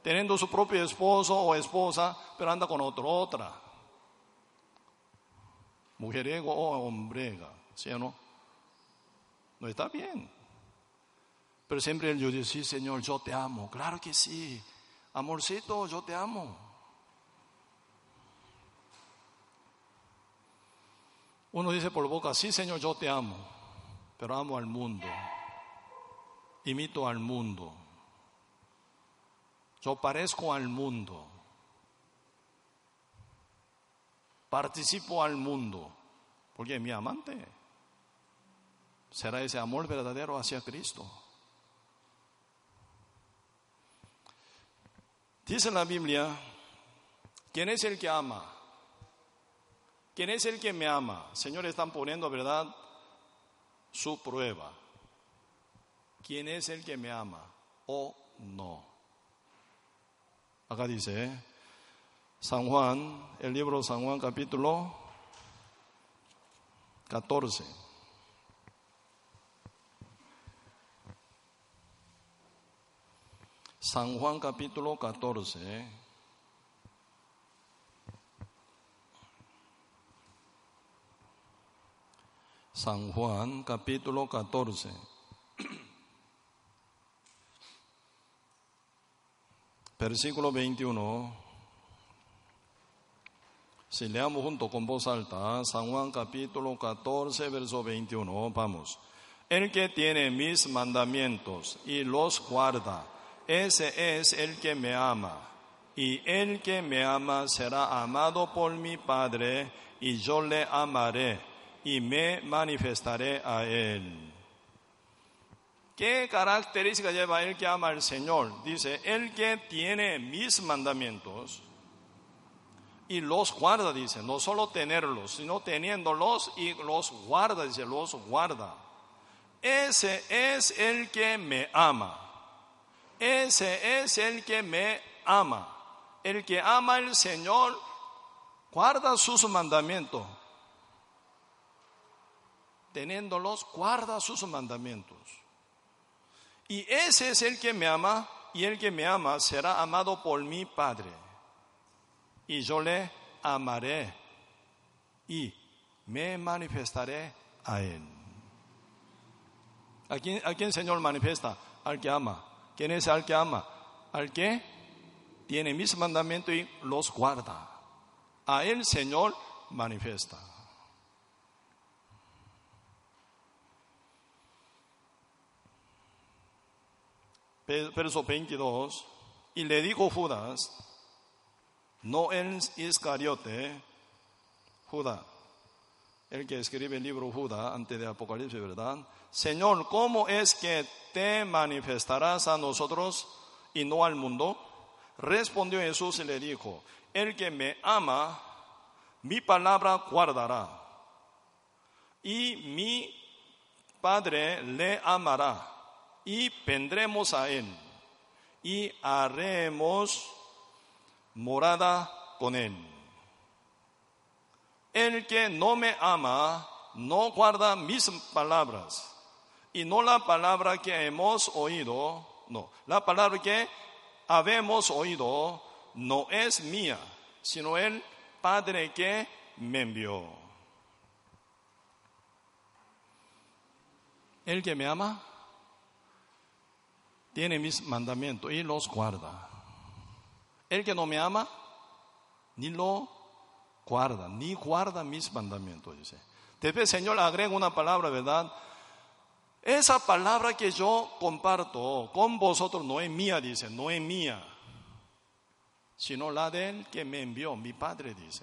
Teniendo su propio esposo o esposa, pero anda con otro, otra. Mujeriego o hombrega, ¿sí o no? No está bien. Pero siempre yo dice, sí, Señor, yo te amo. Claro que sí. amorcito, yo te amo. Uno dice por boca, sí Señor, yo te amo, pero amo al mundo, imito al mundo, yo parezco al mundo, participo al mundo, porque mi amante. Será ese amor verdadero hacia Cristo. Dice la Biblia, ¿quién es el que ama? ¿Quién es el que me ama? Señor, están poniendo, ¿verdad? Su prueba. ¿Quién es el que me ama o no? Acá dice, San Juan, el libro San Juan capítulo 14. San Juan capítulo 14. San Juan capítulo 14. Versículo 21. Si leamos junto con voz alta, San Juan capítulo 14, verso 21, vamos. El que tiene mis mandamientos y los guarda, ese es el que me ama. Y el que me ama será amado por mi Padre, y yo le amaré y me manifestaré a él. ¿Qué característica lleva el que ama al Señor? Dice, el que tiene mis mandamientos y los guarda, dice, no solo tenerlos, sino teniéndolos y los guarda, dice, los guarda. Ese es el que me ama. Ese es el que me ama. El que ama al Señor guarda sus mandamientos. Teniéndolos, guarda sus mandamientos. Y ese es el que me ama, y el que me ama será amado por mi Padre. Y yo le amaré y me manifestaré a él. ¿A quién, a quién el Señor manifiesta? Al que ama. ¿Quién es al que ama? Al que tiene mis mandamientos y los guarda. A él Señor manifiesta. Verso 22. Y le dijo Judas, no es Iscariote, Judas, el que escribe el libro Judas antes de Apocalipsis, ¿verdad? Señor, ¿cómo es que te manifestarás a nosotros y no al mundo? Respondió Jesús y le dijo, el que me ama, mi palabra guardará. Y mi Padre le amará. Y vendremos a él. Y haremos morada con él. El que no me ama, no guarda mis palabras y no la palabra que hemos oído, no, la palabra que habemos oído no es mía, sino el Padre que me envió. El que me ama tiene mis mandamientos y los guarda. El que no me ama ni lo guarda, ni guarda mis mandamientos, dice. Después, Señor, agrega una palabra, ¿verdad? Esa palabra que yo comparto con vosotros no es mía, dice, no es mía, sino la de él que me envió, mi Padre, dice.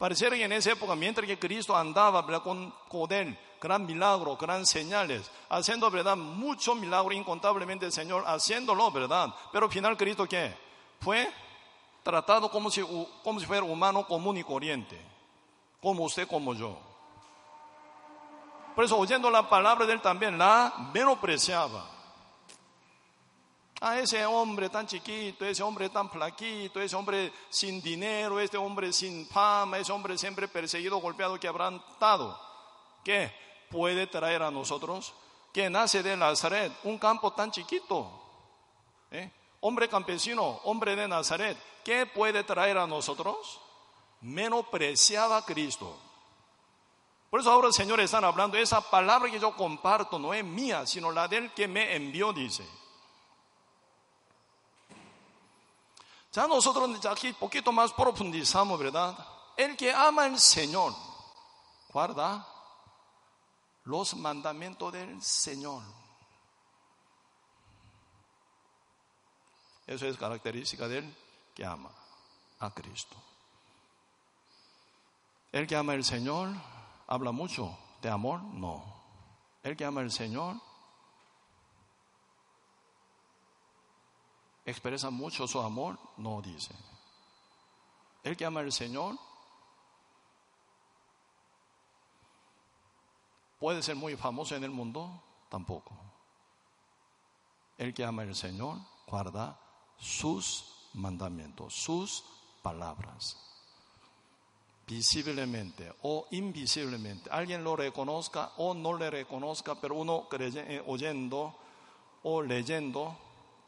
Pareciera que en esa época, mientras que Cristo andaba con, con él, gran milagro, gran señales, haciendo, ¿verdad? Mucho milagro, incontablemente el Señor, haciéndolo, ¿verdad? Pero al final Cristo, ¿qué? Fue tratado como si, como si fuera humano común y corriente, como usted, como yo. Por eso, oyendo la palabra de él también, la menospreciaba. A ese hombre tan chiquito, ese hombre tan flaquito, ese hombre sin dinero, este hombre sin fama, ese hombre siempre perseguido, golpeado, quebrantado, ¿qué puede traer a nosotros? Que nace de Nazaret, un campo tan chiquito. ¿eh? Hombre campesino, hombre de Nazaret, ¿qué puede traer a nosotros? Menospreciaba a Cristo. Por eso ahora Señor está hablando, esa palabra que yo comparto no es mía, sino la del que me envió, dice. Ya nosotros aquí poquito más profundizamos, ¿verdad? El que ama al Señor, guarda los mandamientos del Señor. Eso es característica del que ama a Cristo. El que ama al Señor habla mucho de amor, no. El que ama al Señor expresa mucho su amor, no dice. El que ama al Señor puede ser muy famoso en el mundo, tampoco. El que ama al Señor guarda sus mandamientos, sus palabras. Visiblemente o invisiblemente. Alguien lo reconozca o no le reconozca, pero uno eh, oyendo o leyendo,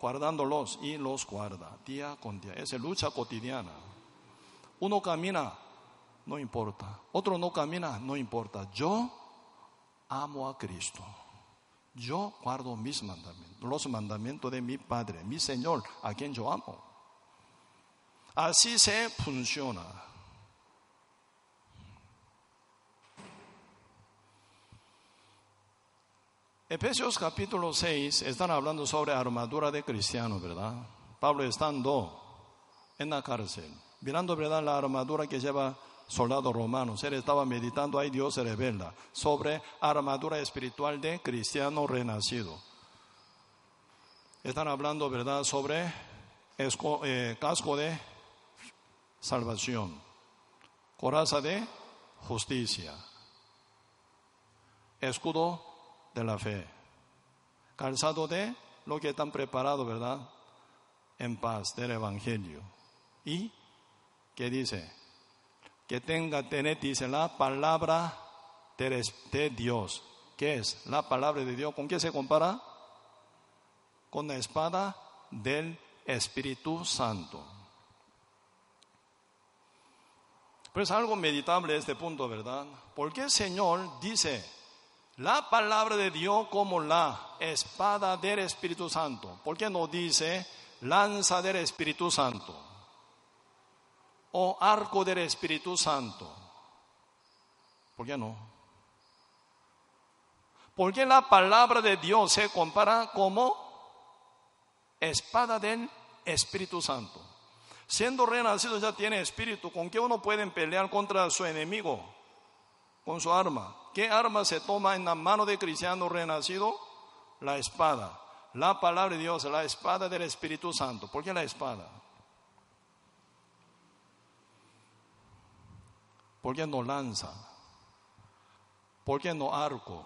guardándolos y los guarda día con día. Es lucha cotidiana. Uno camina, no importa. Otro no camina, no importa. Yo amo a Cristo. Yo guardo mis mandamientos, los mandamientos de mi Padre, mi Señor, a quien yo amo. Así se funciona. Efesios capítulo 6 están hablando sobre armadura de cristiano, ¿verdad? Pablo estando en la cárcel, mirando, ¿verdad? La armadura que lleva soldado romano. Él estaba meditando, ahí Dios se revela sobre armadura espiritual de cristiano renacido. Están hablando, ¿verdad?, sobre eh, casco de salvación, coraza de justicia, escudo de la fe, calzado de lo que están preparados, ¿verdad?, en paz del Evangelio. ¿Y qué dice? que tenga, tener, dice la palabra de Dios. ¿Qué es? La palabra de Dios. ¿Con qué se compara? Con la espada del Espíritu Santo. Pues algo meditable este punto, ¿verdad? Porque el Señor dice la palabra de Dios como la espada del Espíritu Santo. ¿Por qué no dice lanza del Espíritu Santo? o arco del Espíritu Santo. ¿Por qué no? Porque la palabra de Dios se compara como espada del Espíritu Santo. Siendo renacido ya tiene espíritu. ¿Con qué uno puede pelear contra su enemigo? Con su arma. ¿Qué arma se toma en la mano de cristiano renacido? La espada. La palabra de Dios, la espada del Espíritu Santo. ¿Por qué la espada? ¿Por qué no lanza? ¿Por qué no arco?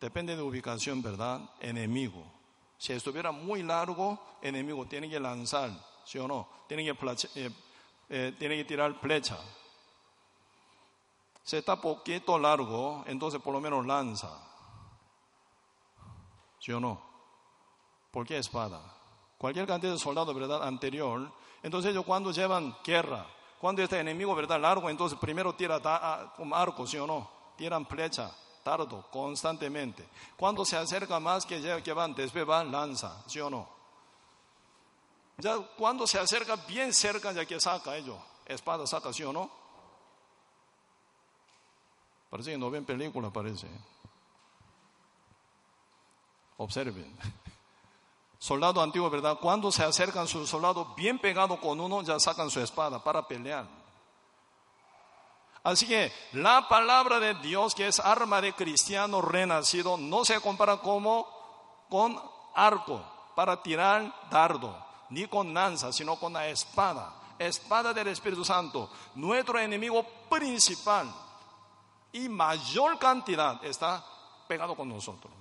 Depende de ubicación, ¿verdad? Enemigo. Si estuviera muy largo, enemigo tiene que lanzar, ¿sí o no? Tiene que, eh, eh, tiene que tirar flecha. Si está poquito largo, entonces por lo menos lanza. ¿Sí o no? ¿Por qué espada? Cualquier cantidad de soldados, ¿verdad? Anterior. Entonces ellos cuando llevan guerra, cuando este enemigo, ¿verdad? Largo, entonces primero tira como arco, ¿sí o no? Tiran flecha, tardo, constantemente. Cuando se acerca más que, que van, después van, lanza, ¿sí o no? Ya cuando se acerca bien cerca, ya que saca ellos, espada saca, ¿sí o no? Parece que no ven película, parece. Observen. Soldado antiguo, ¿verdad? Cuando se acercan sus soldados bien pegados con uno, ya sacan su espada para pelear. Así que la palabra de Dios, que es arma de cristiano renacido, no se compara como con arco para tirar dardo, ni con lanza, sino con la espada, espada del Espíritu Santo, nuestro enemigo principal y mayor cantidad está pegado con nosotros.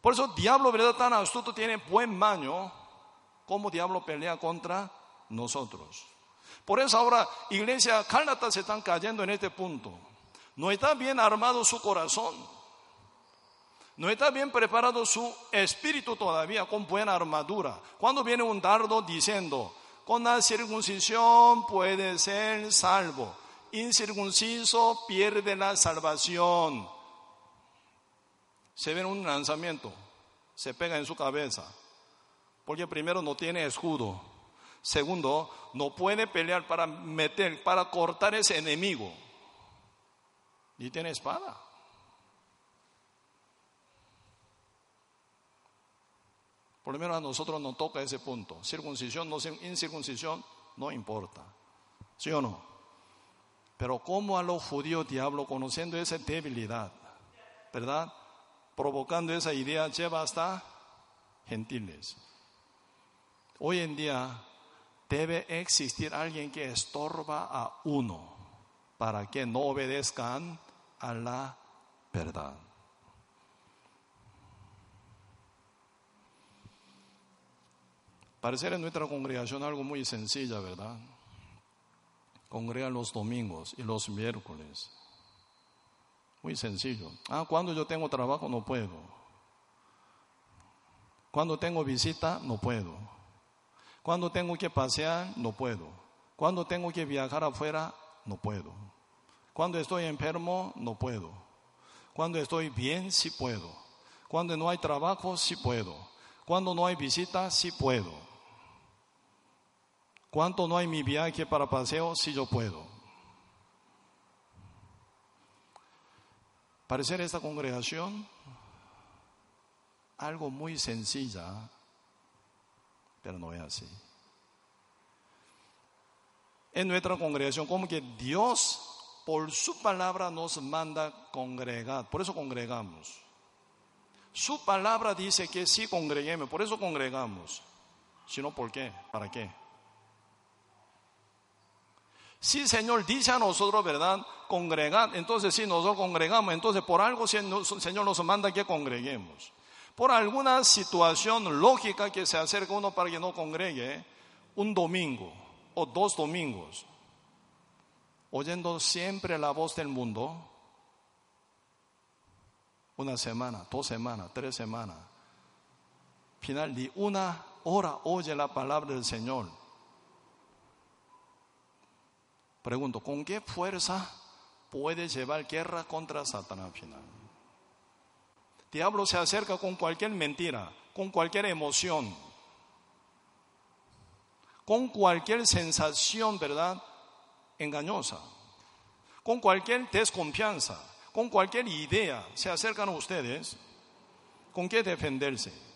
Por eso diablo, ¿verdad? Tan astuto tiene buen maño como diablo pelea contra nosotros. Por eso ahora iglesia Cálatas se están cayendo en este punto. No está bien armado su corazón. No está bien preparado su espíritu todavía con buena armadura. Cuando viene un dardo diciendo, con la circuncisión puede ser salvo. Incircunciso pierde la salvación se ve un lanzamiento, se pega en su cabeza. Porque primero no tiene escudo. Segundo, no puede pelear para meter, para cortar ese enemigo. Y tiene espada. Por lo menos a nosotros nos toca ese punto. Circuncisión, no incircuncisión, no importa. ¿Sí o no? Pero como a los judíos diablo, conociendo esa debilidad, ¿verdad? Provocando esa idea, lleva hasta gentiles. Hoy en día debe existir alguien que estorba a uno para que no obedezcan a la verdad. Parecer en nuestra congregación algo muy sencilla, ¿verdad? Congrega los domingos y los miércoles. Muy sencillo. Ah, cuando yo tengo trabajo no puedo. Cuando tengo visita no puedo. Cuando tengo que pasear no puedo. Cuando tengo que viajar afuera no puedo. Cuando estoy enfermo no puedo. Cuando estoy bien sí puedo. Cuando no hay trabajo sí puedo. Cuando no hay visita sí puedo. ¿Cuánto no hay mi viaje para paseo si yo puedo? Parecer esta congregación algo muy sencilla, pero no es así. En nuestra congregación, como que Dios por su palabra nos manda congregar, por eso congregamos. Su palabra dice que sí congreguemos, por eso congregamos. Si no, ¿por qué? ¿Para qué? Sí, Señor dice a nosotros, ¿verdad? Congregar. Entonces, si nosotros congregamos, entonces por algo Señor nos manda que congreguemos. Por alguna situación lógica que se acerca uno para que no congregue, un domingo o dos domingos, oyendo siempre la voz del mundo, una semana, dos semanas, tres semanas, final de una hora oye la palabra del Señor Pregunto, ¿con qué fuerza puede llevar guerra contra Satanás final? Diablo se acerca con cualquier mentira, con cualquier emoción, con cualquier sensación, ¿verdad? Engañosa, con cualquier desconfianza, con cualquier idea. Se acercan a ustedes. ¿Con qué defenderse?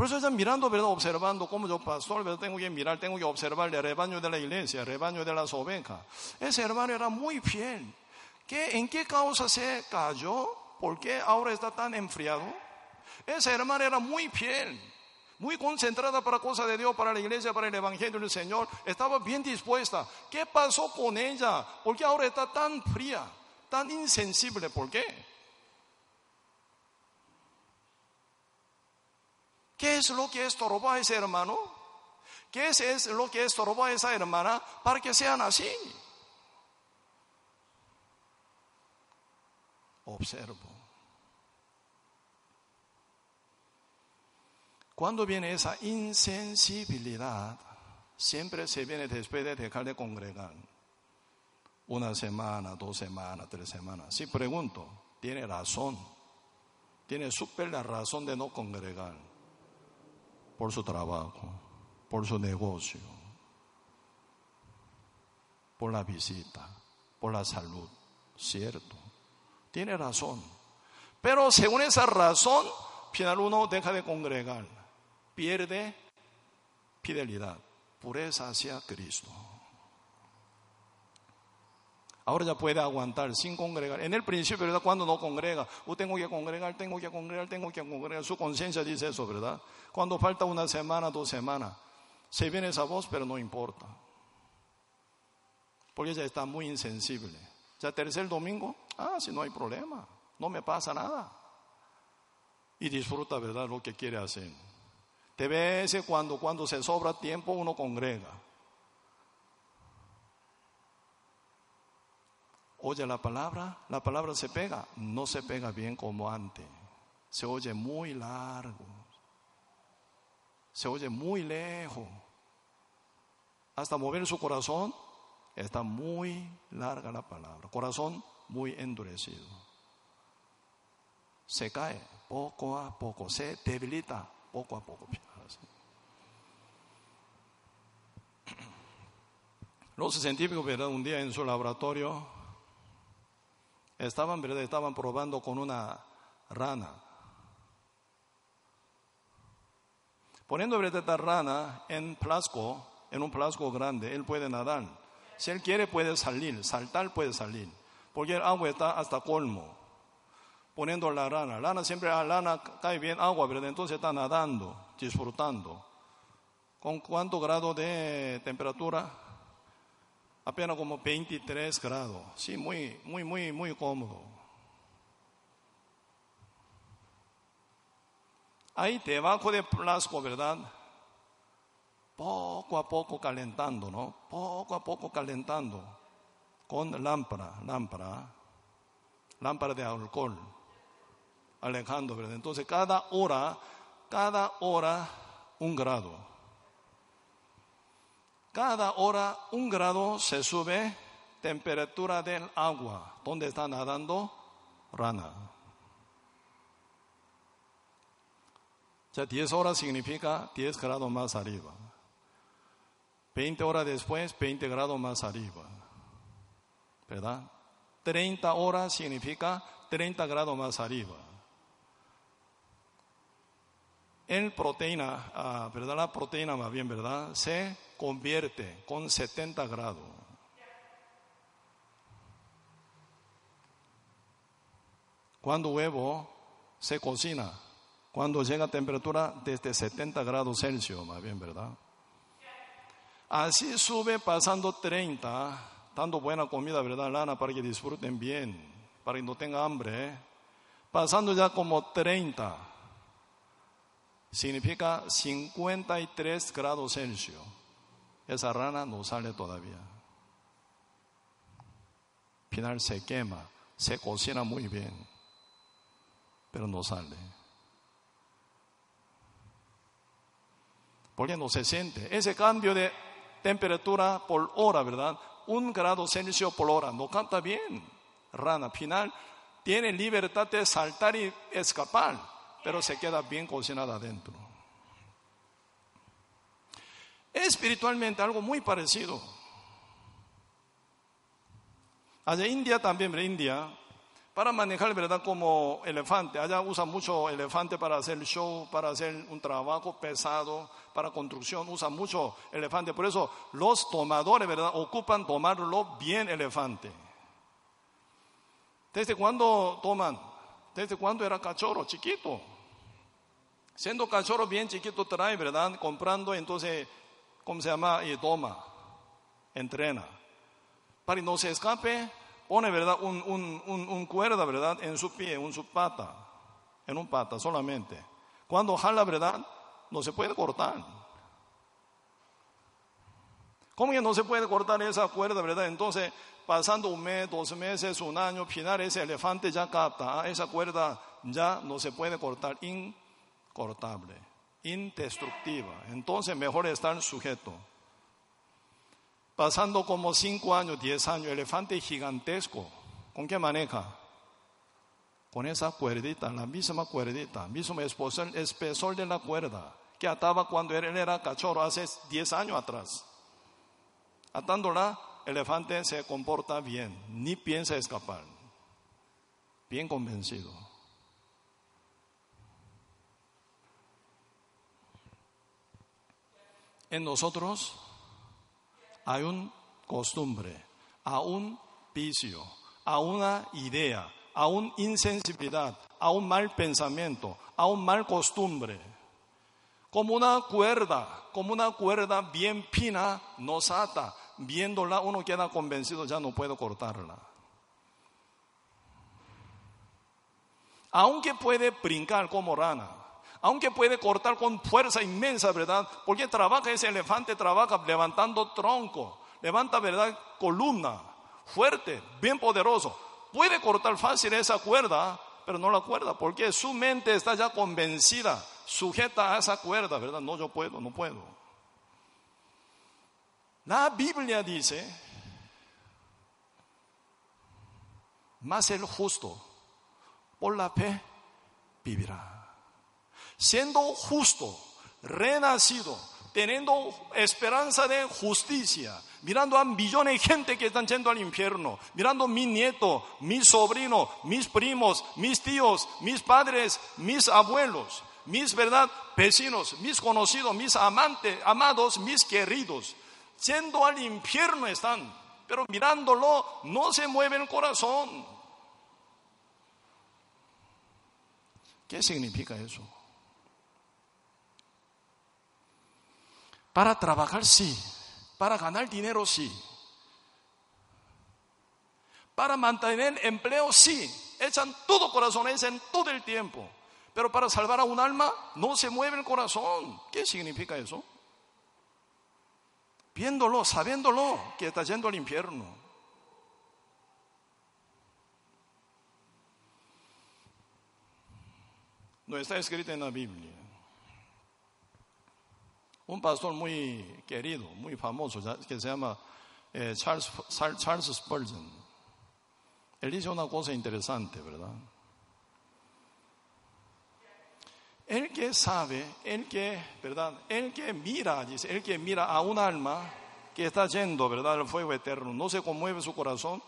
Por eso están mirando, ¿verdad? Observando cómo yo pastor, ¿verdad? Tengo que mirar, tengo que observar el rebaño de la iglesia, el rebaño de las ovejas. Ese hermano era muy fiel. ¿Qué, ¿En qué causa se cayó? ¿Por qué ahora está tan enfriado? Esa hermana era muy fiel, muy concentrada para cosas de Dios, para la iglesia, para el evangelio del Señor. Estaba bien dispuesta. ¿Qué pasó con ella? ¿Por qué ahora está tan fría, tan insensible? ¿Por qué? ¿Qué es lo que estorbó a ese hermano? ¿Qué es, lo que estorbó a esa hermana para que sean así? Observo. Cuando viene esa insensibilidad, siempre se viene después de dejar de congregar. Una semana, dos semanas, tres semanas. Si pregunto, tiene razón. Tiene súper la razón de no congregar por su trabajo, por su negocio, por la visita, por la salud. Cierto, tiene razón. Pero según esa razón, final uno deja de congregar, pierde fidelidad, pureza hacia Cristo. Ahora ya puede aguantar sin congregar. En el principio, ¿verdad? Cuando no congrega, o tengo que congregar, tengo que congregar, tengo que congregar. Su conciencia dice eso, ¿verdad? Cuando falta una semana, dos semanas, se viene esa voz, pero no importa. Porque ella está muy insensible. Ya tercer domingo, ah, si no hay problema, no me pasa nada. Y disfruta, ¿verdad?, lo que quiere hacer. Te ves cuando, cuando se sobra tiempo uno congrega. Oye la palabra, la palabra se pega, no se pega bien como antes. Se oye muy largo, se oye muy lejos. Hasta mover su corazón, está muy larga la palabra. Corazón muy endurecido. se cae poco a poco, se debilita poco a poco. Los científicos, ¿verdad? Un día en su laboratorio estaban, ¿verdad? Estaban probando con una rana. Poniendo. Esta rana en plasco, en un plasco grande, él puede nadar. Si él quiere, puede salir, saltar puede salir, porque el agua está hasta colmo. Poniendo la rana, la rana siempre, la rana cae bien agua, ¿verdad? Entonces está nadando, disfrutando. ¿Con cuánto grado de temperatura? Apenas como 23 grados. Sí, muy, muy, muy, muy cómodo. Ahí debajo de plasco, ¿verdad? Poco a poco calentando, ¿no? Poco a poco calentando. Con lámpara, lámpara, lámpara de alcohol. Alejando, ¿verdad? Entonces cada hora, cada hora un grado. Cada hora un grado se sube temperatura del agua. ¿Dónde está nadando? Rana. Sea, 10 horas significa 10 grados más arriba. 20 horas después, 20 grados más arriba. ¿Verdad? 30 horas significa 30 grados más arriba. En proteína, ah, ¿verdad? La proteína más bien, ¿verdad? Se convierte con 70 grados. Cuando huevo se cocina, cuando llega a temperatura desde 70 grados Celsius, más bien, ¿verdad? Así sube pasando 30, dando buena comida, ¿verdad, Lana? Para que disfruten bien, para que no tenga hambre. ¿eh? Pasando ya como 30, significa 53 grados Celsius esa rana no sale todavía. Final se quema, se cocina muy bien, pero no sale. Porque no se siente. Ese cambio de temperatura por hora, ¿verdad? Un grado Celsius por hora, no canta bien. Rana, final, tiene libertad de saltar y escapar, pero se queda bien cocinada adentro. Espiritualmente algo muy parecido. Allá India también, India, para manejar, ¿verdad? Como elefante. Allá usa mucho elefante para hacer show, para hacer un trabajo pesado, para construcción. Usa mucho elefante. Por eso los tomadores, ¿verdad? Ocupan tomarlo bien elefante. ¿Desde cuándo toman? Desde cuándo era cachorro, chiquito. Siendo cachorro bien chiquito trae, ¿verdad? Comprando, entonces ¿cómo se llama? Y toma, entrena. Para que no se escape, pone, ¿verdad? Un, un, un, cuerda, ¿verdad? En su pie, en su pata, en un pata solamente. Cuando jala, ¿verdad? No se puede cortar. ¿Cómo que no se puede cortar esa cuerda, verdad? Entonces, pasando un mes, dos meses, un año, final ese elefante ya capta, ah, esa cuerda ya no se puede cortar, incortable indestructiva. Entonces mejor estar sujeto. Pasando como cinco años, diez años, elefante gigantesco, ¿con qué maneja? Con esa cuerdita, la misma cuerdita, mismo espesor, espesor de la cuerda que ataba cuando él era cachorro hace diez años atrás. Atándola, el elefante se comporta bien, ni piensa escapar. Bien convencido. En nosotros hay un costumbre, a un vicio, a una idea, a una insensibilidad, a un mal pensamiento, a un mal costumbre. Como una cuerda, como una cuerda bien fina nos ata. Viéndola uno queda convencido, ya no puedo cortarla. Aunque puede brincar como rana, aunque puede cortar con fuerza inmensa, ¿verdad? Porque trabaja ese elefante, trabaja levantando tronco, levanta, ¿verdad? Columna, fuerte, bien poderoso. Puede cortar fácil esa cuerda, pero no la cuerda, porque su mente está ya convencida, sujeta a esa cuerda, ¿verdad? No, yo puedo, no puedo. La Biblia dice, más el justo, por la fe, vivirá. Siendo justo, renacido, teniendo esperanza de justicia, mirando a millones de gente que están yendo al infierno, mirando a mi nieto, mi sobrino, mis primos, mis tíos, mis padres, mis abuelos, mis verdad vecinos, mis conocidos, mis amantes, amados, mis queridos, yendo al infierno están, pero mirándolo no se mueve el corazón. ¿Qué significa eso? Para trabajar sí, para ganar dinero sí, para mantener empleo sí, echan todo corazón, echan todo el tiempo, pero para salvar a un alma no se mueve el corazón. ¿Qué significa eso? Viéndolo, sabiéndolo que está yendo al infierno. No está escrito en la Biblia un pastor muy querido, muy famoso, que se llama eh, Charles, Charles Spurgeon. Él dice una cosa interesante, ¿verdad? El que sabe, el que, ¿verdad? El que mira, dice, el que mira a un alma que está yendo, ¿verdad? Al fuego eterno, no se conmueve su corazón.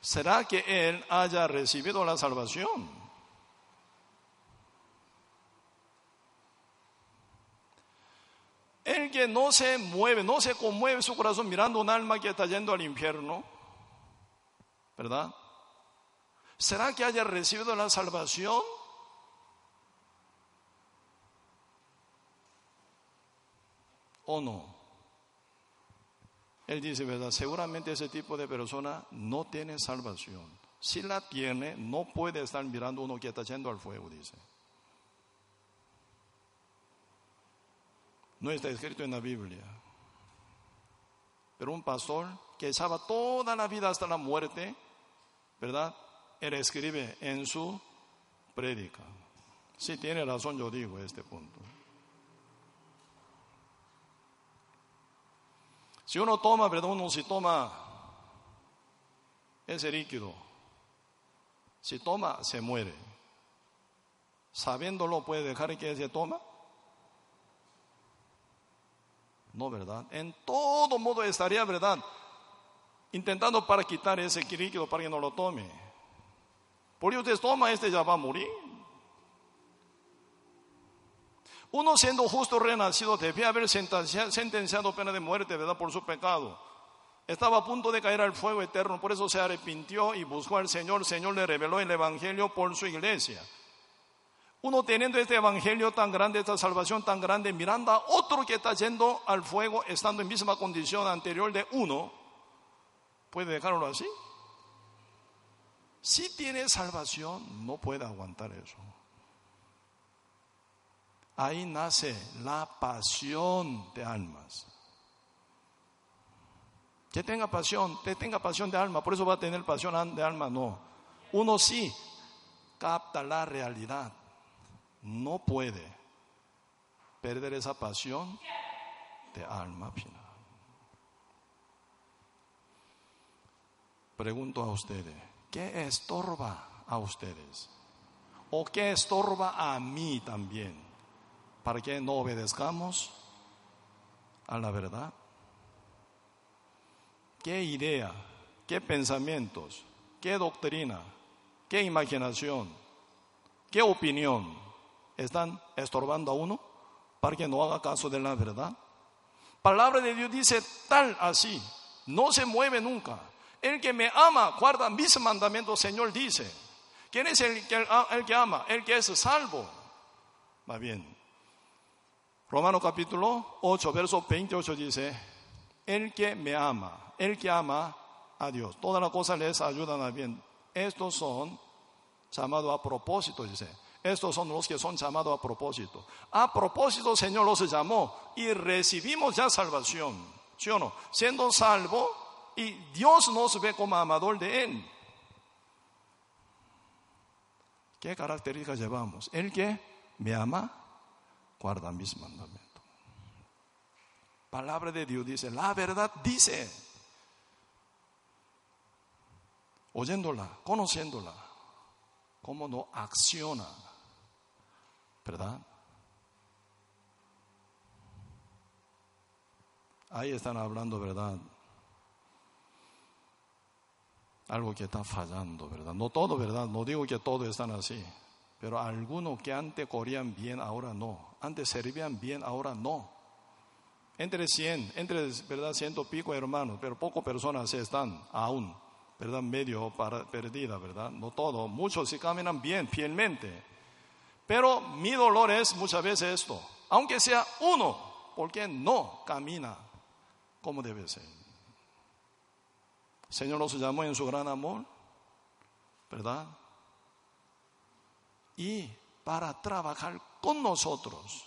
¿Será que él haya recibido la salvación? El que no se mueve, no se conmueve su corazón mirando un alma que está yendo al infierno, ¿verdad? ¿Será que haya recibido la salvación? ¿O no? Él dice, ¿verdad? Seguramente ese tipo de persona no tiene salvación. Si la tiene, no puede estar mirando uno que está yendo al fuego, dice. No está escrito en la Biblia. Pero un pastor que echaba toda la vida hasta la muerte, ¿verdad? Él escribe en su prédica. Si tiene razón, yo digo este punto. Si uno toma, ¿verdad? Uno si toma ese líquido, si toma, se muere. Sabiéndolo, puede dejar que se toma. No, ¿verdad? En todo modo estaría, ¿verdad? Intentando para quitar ese líquido para que no lo tome. Porque usted toma este ya va a morir. Uno siendo justo renacido debía haber sentenciado pena de muerte, ¿verdad? Por su pecado. Estaba a punto de caer al fuego eterno, por eso se arrepintió y buscó al Señor. El Señor le reveló el Evangelio por su iglesia. Uno teniendo este evangelio tan grande, esta salvación tan grande, mirando a otro que está yendo al fuego, estando en misma condición anterior de uno, ¿puede dejarlo así? Si tiene salvación, no puede aguantar eso. Ahí nace la pasión de almas. Que tenga pasión, que tenga pasión de alma, por eso va a tener pasión de alma, no. Uno sí capta la realidad no puede perder esa pasión de alma final. Pregunto a ustedes, ¿qué estorba a ustedes? ¿O qué estorba a mí también? Para que no obedezcamos a la verdad. ¿Qué idea? ¿Qué pensamientos? ¿Qué doctrina? ¿Qué imaginación? ¿Qué opinión? Están estorbando a uno para que no haga caso de la verdad. Palabra de Dios dice tal así, no se mueve nunca. El que me ama guarda mis mandamientos, Señor dice. ¿Quién es el que, que ama? El que es salvo. Va bien. Romano capítulo 8, verso 28 dice, el que me ama, el que ama a Dios, todas las cosas les ayudan a bien. Estos son llamados a propósito, dice. Estos son los que son llamados a propósito. A propósito, Señor los llamó y recibimos ya salvación. ¿Sí o no? Siendo salvo y Dios nos ve como amador de Él. ¿Qué características llevamos? El que me ama, guarda mis mandamientos. Palabra de Dios dice, la verdad dice, oyéndola, conociéndola cómo no acciona, ¿verdad? Ahí están hablando, ¿verdad? Algo que está fallando, ¿verdad? No todo, ¿verdad? No digo que todos están así, pero algunos que antes corrían bien, ahora no. Antes servían bien, ahora no. Entre 100, entre, ¿verdad? Ciento pico hermanos, pero pocas personas están aún, ¿verdad? Medio para, perdida, ¿verdad? No todo, muchos sí caminan bien, fielmente. Pero mi dolor es muchas veces esto, aunque sea uno, porque no camina como debe ser. El Señor nos llamó en su gran amor, ¿verdad? Y para trabajar con nosotros.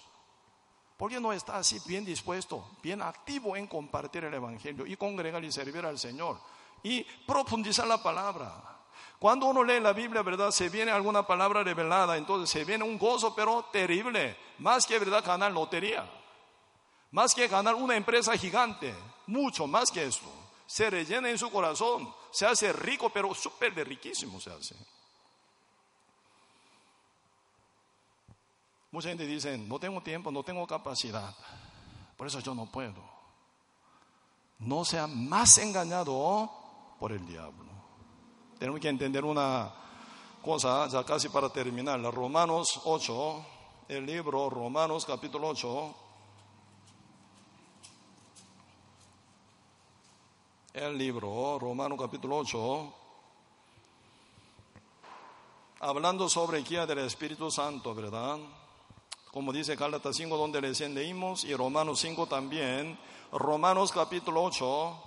Porque no está así bien dispuesto, bien activo en compartir el Evangelio y congregar y servir al Señor y profundizar la palabra. Cuando uno lee la Biblia, ¿verdad? Se viene alguna palabra revelada, entonces se viene un gozo, pero terrible, más que, ¿verdad? Ganar lotería. Más que ganar una empresa gigante, mucho más que esto. Se rellena en su corazón, se hace rico, pero súper de riquísimo se hace. Mucha gente dice, no tengo tiempo, no tengo capacidad, por eso yo no puedo. No sea más engañado por el diablo. Tenemos que entender una cosa, ya casi para terminar, Romanos 8, el libro Romanos capítulo 8, el libro, Romano capítulo 8, hablando sobre guía del Espíritu Santo, ¿verdad? Como dice Gálatas 5, donde leímos, y Romanos 5 también. Romanos capítulo 8,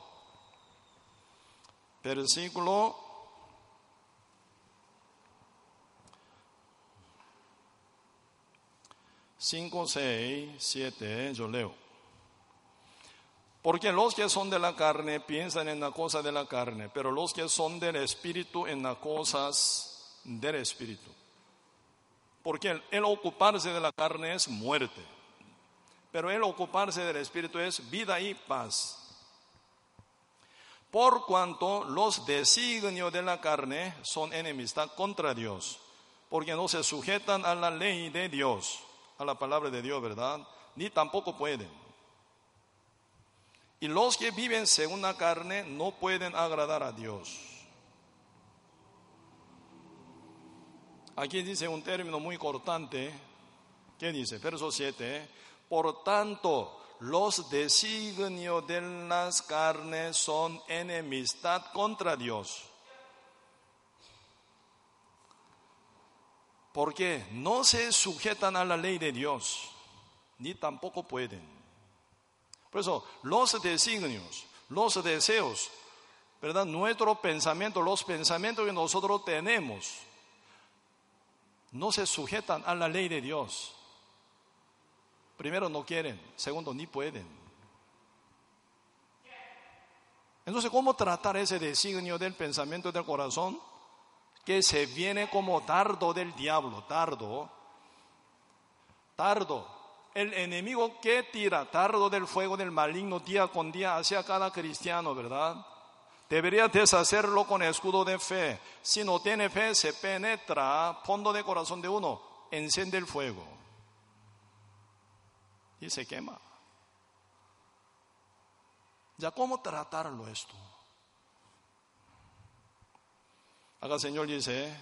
versículo cinco, seis, siete, yo leo. Porque los que son de la carne piensan en la cosa de la carne, pero los que son del Espíritu en las cosas del Espíritu. Porque el, ocuparse de la carne es muerte, pero el ocuparse del Espíritu es vida y paz. Por cuanto los designios de la carne son enemistad contra Dios, porque no se sujetan a la ley de Dios, a la palabra de Dios, ¿verdad? Ni tampoco pueden. Y los que viven según la carne no pueden agradar a Dios. Aquí dice un término muy cortante. ¿Qué dice? Verso 7. Por tanto, los designios de las carnes son enemistad contra Dios. Porque no se sujetan a la ley de Dios, ni tampoco pueden. Por eso, los designios, los deseos, ¿verdad? Nuestro pensamiento, los pensamientos que nosotros tenemos, no se sujetan a la ley de Dios. Primero, no quieren. Segundo, ni pueden. Entonces, ¿cómo tratar ese designio del pensamiento del corazón? Que se viene como dardo del diablo, dardo, dardo el enemigo que tira tardo del fuego del maligno día con día hacia cada cristiano, ¿verdad? Debería deshacerlo con escudo de fe. Si no tiene fe, se penetra fondo de corazón de uno, enciende el fuego y se quema. ¿Ya cómo tratarlo esto? Acá el Señor dice,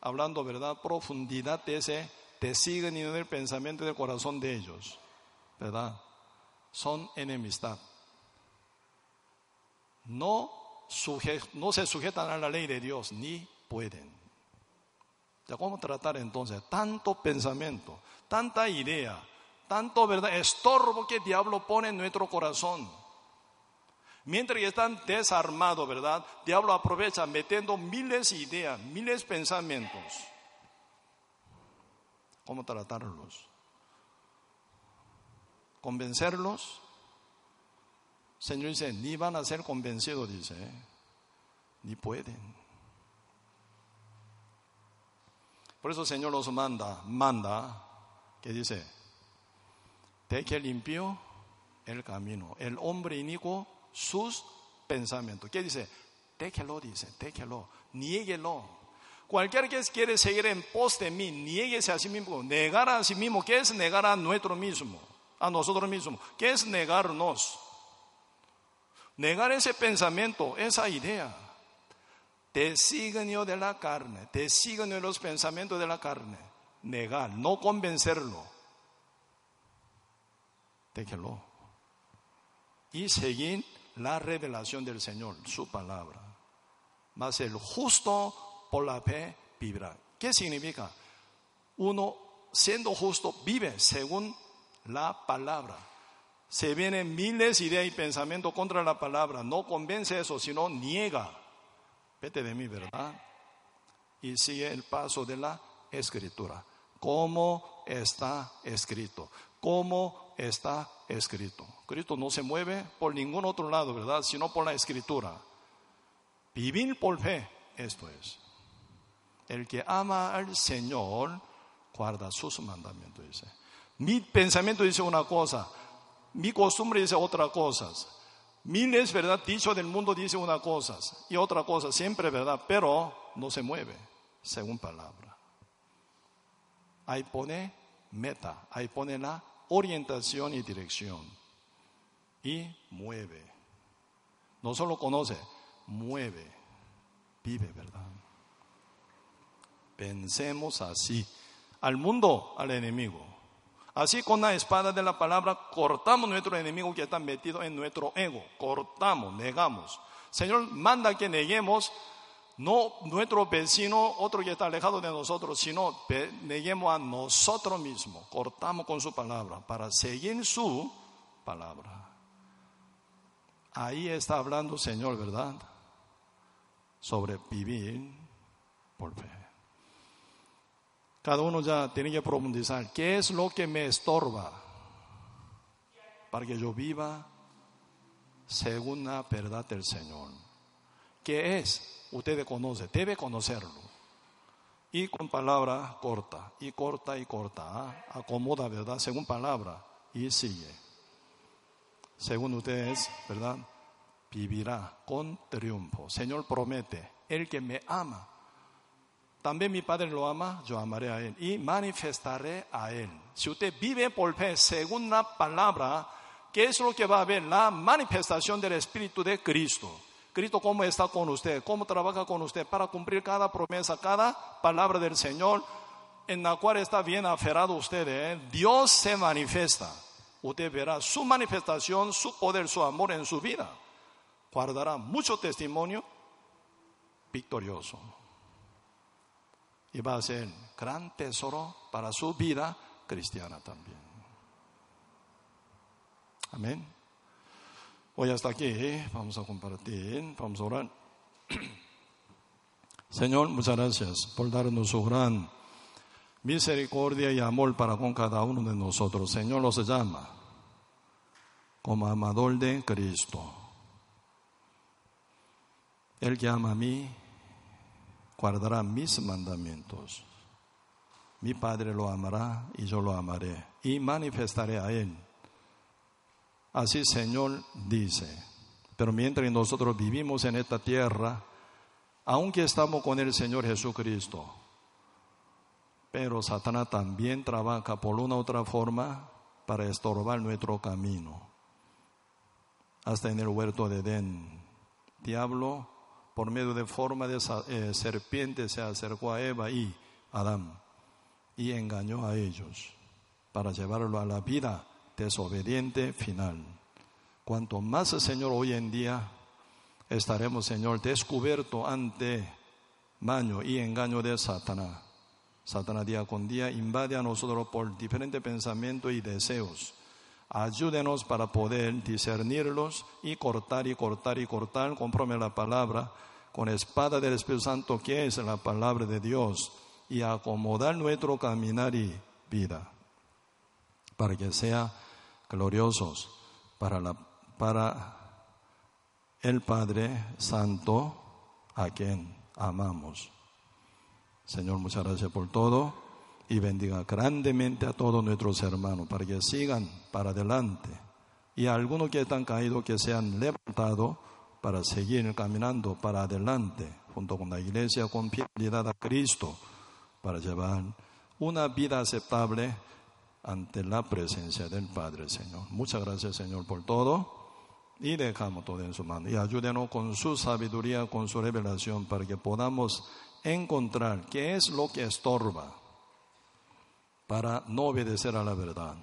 hablando verdad, profundidad de ese te siguen no el pensamiento del corazón de ellos, ¿verdad? Son enemistad. No, no se sujetan a la ley de Dios, ni pueden. ¿Ya cómo tratar entonces tanto pensamiento, tanta idea, tanto verdad, estorbo que el diablo pone en nuestro corazón? Mientras están desarmados, ¿verdad? Diablo aprovecha metiendo miles de ideas, miles de pensamientos cómo tratarlos. Convencerlos. Señor dice, ni van a ser convencidos, dice, ¿eh? ni pueden. Por eso el Señor los manda, manda, que dice, de que limpió el camino, el hombre inicuo sus pensamientos. ¿Qué dice? Déjelo, dice, déjelo, niéguelo. Cualquiera que quiere seguir en pos de mí, nieguese a sí mismo, negar a sí mismo. ¿Qué es negar a nuestro mismo? A nosotros mismos. ¿Qué es negarnos? Negar ese pensamiento, esa idea. Designio de la carne, designio de los pensamientos de la carne. Negar, no convencerlo. Déjelo. Y seguir la revelación del Señor, su palabra. Mas el justo por la fe vivirá. ¿Qué significa? Uno, siendo justo, vive según la palabra. Se vienen miles de ideas y pensamientos contra la palabra. No convence eso, sino niega. Vete de mí, ¿verdad? Y sigue el paso de la escritura. ¿Cómo está escrito? ¿Cómo está escrito? Cristo no se mueve por ningún otro lado, ¿verdad? Sino por la escritura. Vivir por fe, esto es. El que ama al Señor guarda sus mandamientos, dice. Mi pensamiento dice una cosa, mi costumbre dice otra cosa. Miles, ¿verdad? Dicho del mundo dice una cosa y otra cosa, siempre, ¿verdad? Pero no se mueve según palabra. Ahí pone meta, ahí pone la orientación y dirección. Y mueve. No solo conoce, mueve, vive, ¿verdad? Pensemos así. Al mundo, al enemigo. Así con la espada de la palabra cortamos nuestro enemigo que está metido en nuestro ego. Cortamos, negamos. Señor manda que neguemos no nuestro vecino, otro que está alejado de nosotros, sino neguemos a nosotros mismos. Cortamos con su palabra para seguir su palabra. Ahí está hablando Señor, ¿verdad? Sobre vivir por fe. Cada uno ya tiene que profundizar. ¿Qué es lo que me estorba para que yo viva según la verdad del Señor? ¿Qué es? Usted conoce, debe conocerlo. Y con palabra corta, y corta y corta. ¿ah? Acomoda, ¿verdad? Según palabra, y sigue. Según ustedes, ¿verdad? Vivirá con triunfo. Señor promete, el que me ama también mi Padre lo ama, yo amaré a Él y manifestaré a Él. Si usted vive por fe según la palabra, ¿qué es lo que va a ver? La manifestación del Espíritu de Cristo. Cristo, ¿cómo está con usted? ¿Cómo trabaja con usted para cumplir cada promesa, cada palabra del Señor en la cual está bien aferrado usted? Eh? Dios se manifiesta. Usted verá su manifestación, su poder, su amor en su vida. Guardará mucho testimonio victorioso y va a ser gran tesoro para su vida cristiana también. Amén. Hoy hasta aquí ¿eh? vamos a compartir, vamos a orar. Señor, muchas gracias por darnos su gran misericordia y amor para con cada uno de nosotros. Señor los llama como amador de Cristo. El que ama a mí, guardará mis mandamientos. Mi Padre lo amará y yo lo amaré y manifestaré a Él. Así Señor dice. Pero mientras nosotros vivimos en esta tierra, aunque estamos con el Señor Jesucristo, pero Satanás también trabaja por una u otra forma para estorbar nuestro camino. Hasta en el huerto de Edén, diablo por medio de forma de eh, serpiente se acercó a Eva y Adán y engañó a ellos para llevarlo a la vida desobediente final. Cuanto más, Señor, hoy en día estaremos, Señor, descubierto ante maño y engaño de Satanás. Satanás día con día invade a nosotros por diferentes pensamientos y deseos. Ayúdenos para poder discernirlos y cortar y cortar y cortar conforme la palabra con espada del Espíritu Santo que es la palabra de Dios y acomodar nuestro caminar y vida para que sea gloriosos para, la, para el Padre Santo a quien amamos. Señor, muchas gracias por todo y bendiga grandemente a todos nuestros hermanos para que sigan para adelante y a algunos que están caídos que sean levantados para seguir caminando para adelante, junto con la iglesia, con fidelidad a Cristo, para llevar una vida aceptable ante la presencia del Padre, Señor. Muchas gracias, Señor, por todo. Y dejamos todo en su mano. Y ayúdenos con su sabiduría, con su revelación, para que podamos encontrar qué es lo que estorba para no obedecer a la verdad.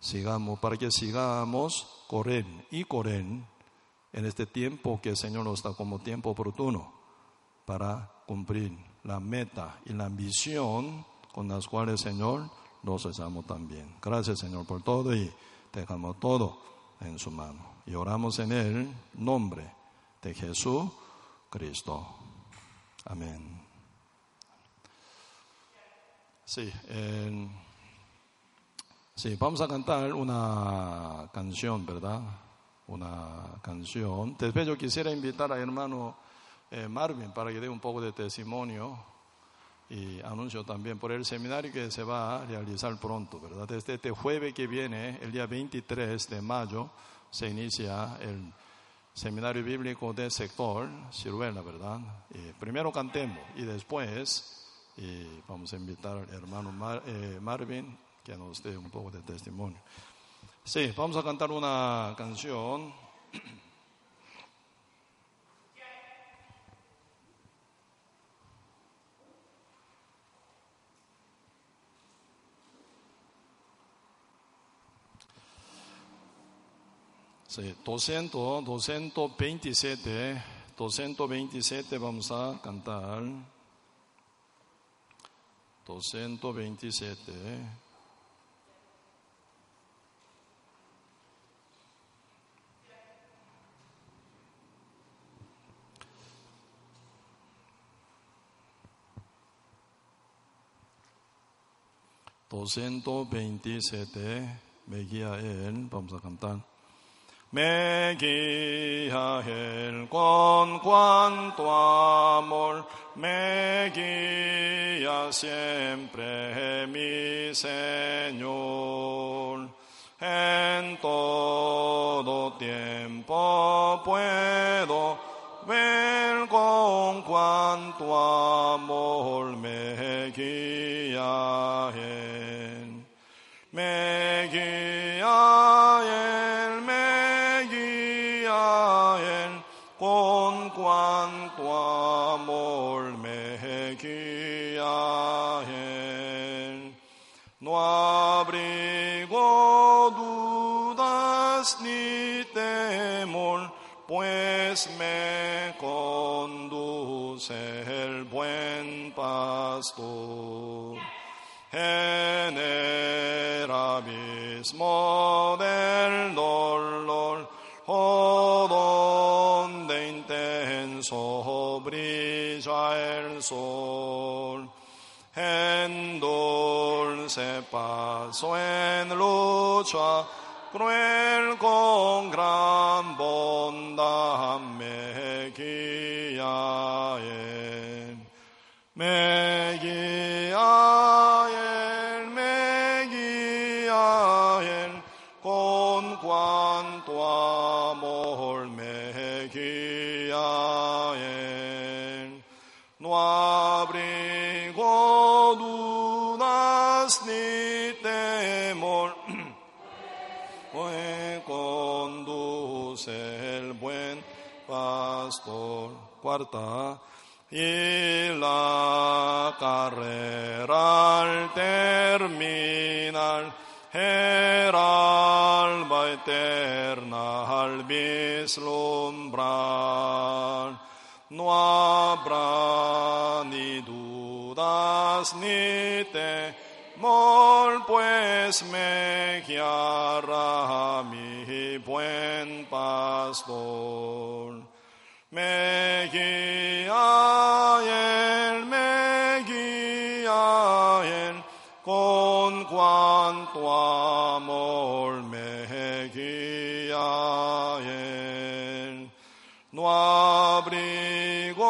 Sigamos, para que sigamos correr y correr en este tiempo que el Señor nos da como tiempo oportuno para cumplir la meta y la ambición con las cuales el Señor nos llama también. Gracias Señor por todo y dejamos todo en su mano. Y oramos en el nombre de Jesús Cristo. Amén. Sí, sí, vamos a cantar una canción, ¿verdad? Una canción. Después yo quisiera invitar a hermano eh, Marvin para que dé un poco de testimonio y anuncio también por el seminario que se va a realizar pronto, ¿verdad? Desde este jueves que viene, el día 23 de mayo, se inicia el seminario bíblico del sector Ciruela, ¿verdad? primero cantemos y después vamos a invitar al hermano eh, Marvin que nos dé un poco de testimonio. Sí, vamos a cantar una canción. Sí, 200, 227, 227 vamos a cantar. 227. Doscientos veintisiete, me guía él, vamos a cantar. Me guía Él con cuanto amor, me guía siempre mi Señor. En todo tiempo puedo ver con cuanto amor me guía Él. Me el buen pastor. En el abismo del dolor, oh, donde intenso brilla el sol. En dulce paso, en lucha cruel con gran bondad Me guía él, me guía él, con cuanto amor me guía él. No abrigo dudas ni temor, me conduce el buen pastor. Cuarta. Y la carrera al terminar, el alma eterna al vislumbrar. No habrá ni dudas ni temor, pues me guiará mi buen pastor. Me cuanto amor me guía él. No abrigo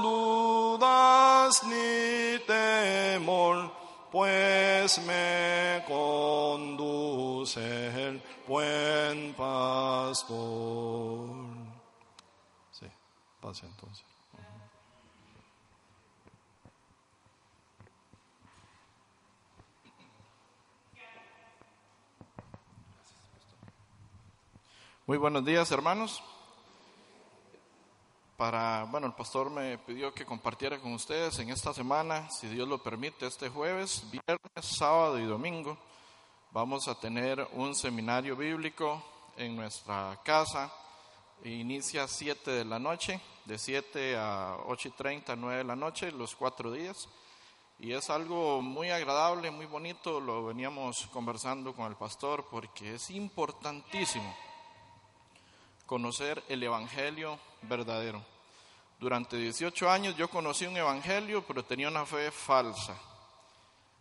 dudas ni temor, pues me conduce el buen pastor. Sí, pase entonces. Muy buenos días, hermanos. Para, bueno, el pastor me pidió que compartiera con ustedes en esta semana, si Dios lo permite, este jueves, viernes, sábado y domingo, vamos a tener un seminario bíblico en nuestra casa. Inicia a 7 de la noche, de 7 a 8 y 30, 9 de la noche, los cuatro días. Y es algo muy agradable, muy bonito, lo veníamos conversando con el pastor, porque es importantísimo conocer el Evangelio verdadero. Durante 18 años yo conocí un Evangelio, pero tenía una fe falsa,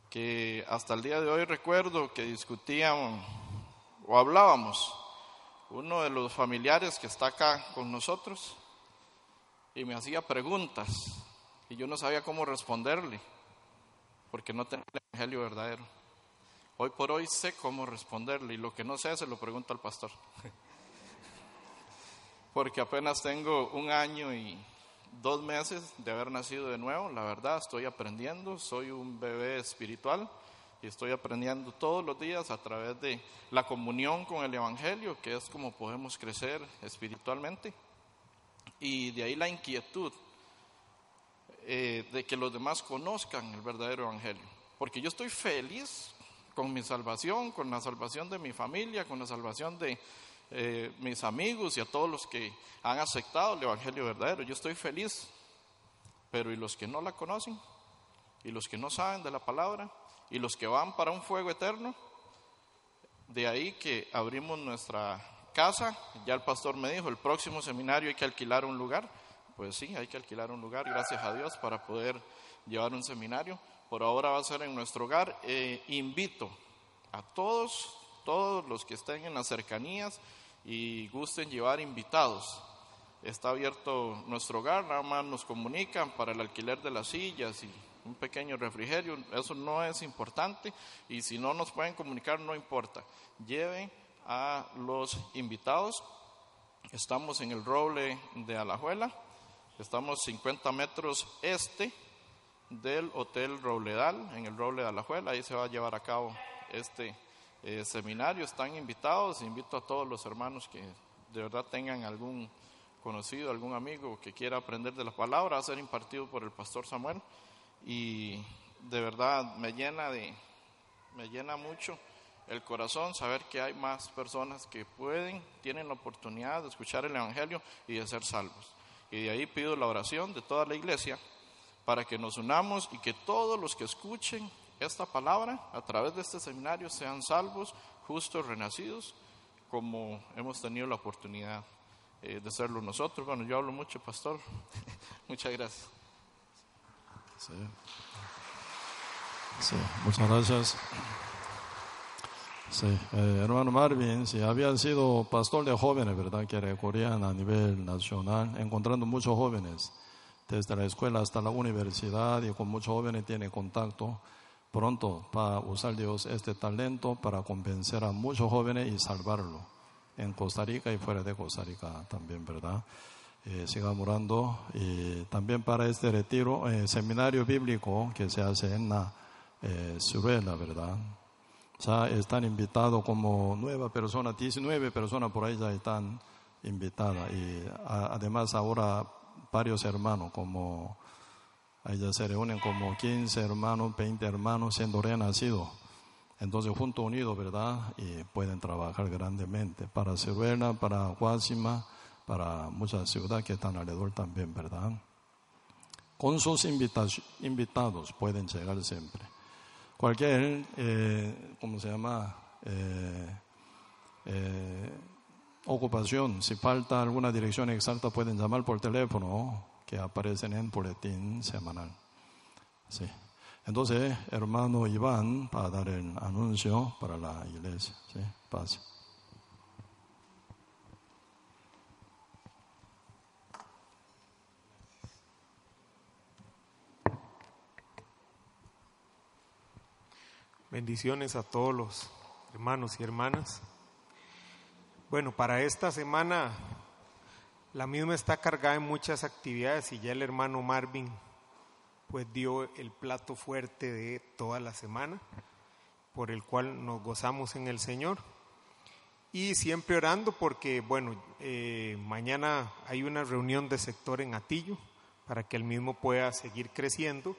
que hasta el día de hoy recuerdo que discutíamos o hablábamos uno de los familiares que está acá con nosotros y me hacía preguntas y yo no sabía cómo responderle porque no tenía el Evangelio verdadero. Hoy por hoy sé cómo responderle y lo que no sé se lo pregunto al pastor. Porque apenas tengo un año y dos meses de haber nacido de nuevo, la verdad estoy aprendiendo, soy un bebé espiritual y estoy aprendiendo todos los días a través de la comunión con el Evangelio, que es como podemos crecer espiritualmente. Y de ahí la inquietud eh, de que los demás conozcan el verdadero Evangelio. Porque yo estoy feliz con mi salvación, con la salvación de mi familia, con la salvación de, eh, mis amigos y a todos los que han aceptado el Evangelio verdadero. Yo estoy feliz, pero ¿y los que no la conocen? ¿Y los que no saben de la palabra? ¿Y los que van para un fuego eterno? De ahí que abrimos nuestra casa, ya el pastor me dijo, el próximo seminario hay que alquilar un lugar. Pues sí, hay que alquilar un lugar, gracias a Dios, para poder llevar un seminario. Por ahora va a ser en nuestro hogar. Eh, invito a todos, todos los que estén en las cercanías, y gusten llevar invitados. Está abierto nuestro hogar, nada más nos comunican para el alquiler de las sillas y un pequeño refrigerio, eso no es importante y si no nos pueden comunicar no importa. Lleven a los invitados. Estamos en el roble de Alajuela, estamos 50 metros este del Hotel Robledal, en el roble de Alajuela, ahí se va a llevar a cabo este eh, seminario, están invitados. Invito a todos los hermanos que de verdad tengan algún conocido, algún amigo que quiera aprender de la palabra, a ser impartido por el pastor Samuel. Y de verdad me llena de, me llena mucho el corazón saber que hay más personas que pueden, tienen la oportunidad de escuchar el Evangelio y de ser salvos. Y de ahí pido la oración de toda la iglesia para que nos unamos y que todos los que escuchen esta palabra a través de este seminario sean salvos, justos, renacidos, como hemos tenido la oportunidad eh, de serlo nosotros. Bueno, yo hablo mucho, pastor. Muchas gracias. Sí. sí. muchas gracias. Sí, eh, hermano Marvin, sí, había sido pastor de jóvenes, ¿verdad? Que recorrían a nivel nacional, encontrando muchos jóvenes, desde la escuela hasta la universidad, y con muchos jóvenes tiene contacto pronto va a usar Dios este talento para convencer a muchos jóvenes y salvarlo en Costa Rica y fuera de Costa Rica también, ¿verdad? Eh, siga morando y también para este retiro, eh, seminario bíblico que se hace en la eh, ¿verdad? Ya están invitados como nueve personas, 19 personas por ahí ya están invitadas y además ahora varios hermanos como Allá se reúnen como 15 hermanos, 20 hermanos siendo renacidos. Entonces, juntos unidos, ¿verdad? Y pueden trabajar grandemente para Ciruela, para Guasima, para muchas ciudades que están alrededor también, ¿verdad? Con sus invitados pueden llegar siempre. Cualquier, eh, ¿cómo se llama? Eh, eh, ocupación, si falta alguna dirección exacta, pueden llamar por teléfono que aparecen en boletín semanal. Sí. Entonces, hermano Iván va a dar el anuncio para la iglesia. ¿sí? Pase. Bendiciones a todos los hermanos y hermanas. Bueno, para esta semana la misma está cargada en muchas actividades y ya el hermano Marvin pues dio el plato fuerte de toda la semana, por el cual nos gozamos en el Señor. Y siempre orando porque, bueno, eh, mañana hay una reunión de sector en Atillo para que el mismo pueda seguir creciendo.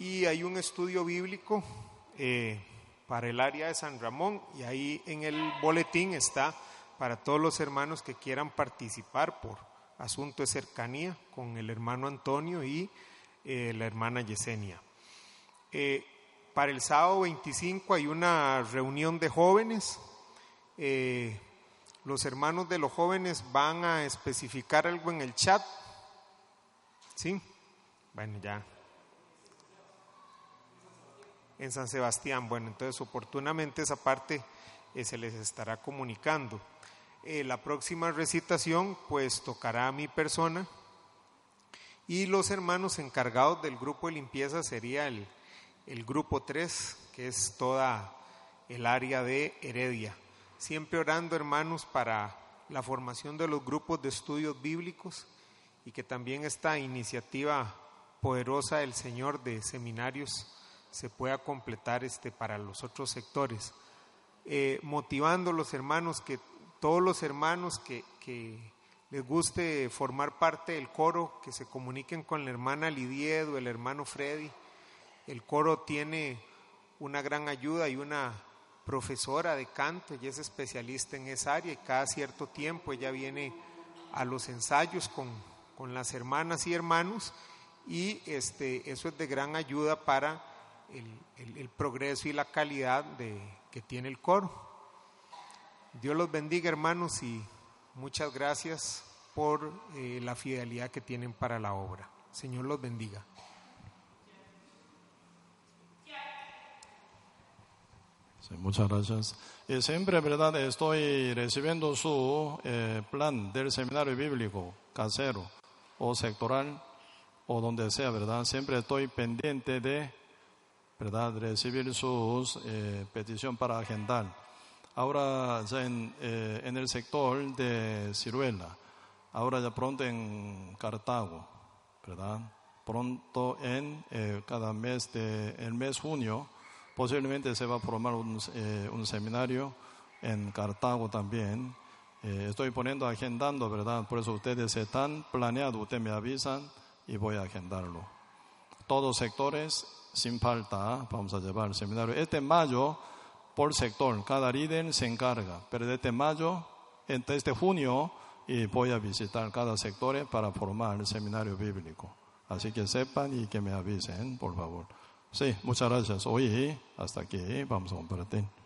Y hay un estudio bíblico eh, para el área de San Ramón y ahí en el boletín está para todos los hermanos que quieran participar por asunto de cercanía con el hermano Antonio y eh, la hermana Yesenia. Eh, para el sábado 25 hay una reunión de jóvenes. Eh, los hermanos de los jóvenes van a especificar algo en el chat. ¿Sí? Bueno, ya. En San Sebastián. Bueno, entonces oportunamente esa parte se les estará comunicando. La próxima recitación pues tocará a mi persona y los hermanos encargados del grupo de limpieza sería el, el grupo 3, que es toda el área de Heredia. Siempre orando, hermanos, para la formación de los grupos de estudios bíblicos y que también esta iniciativa poderosa del Señor de seminarios se pueda completar este, para los otros sectores. Eh, motivando a los hermanos, que todos los hermanos que, les guste formar parte del coro, que se comuniquen con la hermana Lidiedo, el hermano Freddy. El coro tiene una gran ayuda y una profesora de canto, ella es especialista en esa área y cada cierto tiempo ella viene a los ensayos con, las hermanas y hermanos y este, eso es de gran ayuda para el, progreso y la calidad que tiene el coro. Dios los bendiga hermanos y Muchas gracias por eh, la fidelidad que tienen para la obra. Señor los bendiga. muchas gracias. Y siempre, ¿verdad? Estoy recibiendo su eh, plan del seminario bíblico casero o sectoral o donde sea, ¿verdad? Siempre estoy pendiente de, ¿verdad? Recibir sus eh, petición para agendar ahora ya en, eh, en el sector de Ciruela, ahora ya pronto en Cartago, ¿verdad? Pronto en eh, cada mes de el mes junio, posiblemente se va a formar un, eh, un seminario en Cartago también. estoy poniendo agendando, ¿verdad? Por eso ustedes están planeados, ustedes me avisan y voy a agendarlo. Todos sectores, sin falta, vamos a llevar el seminario. Este mayo por sector. Cada líder se encarga. Pero desde mayo, este junio, y voy a visitar cada sector para formar el seminario bíblico. Así que sepan y que me avisen, por favor. Sí, muchas gracias. Hoy hasta aquí vamos a compartir.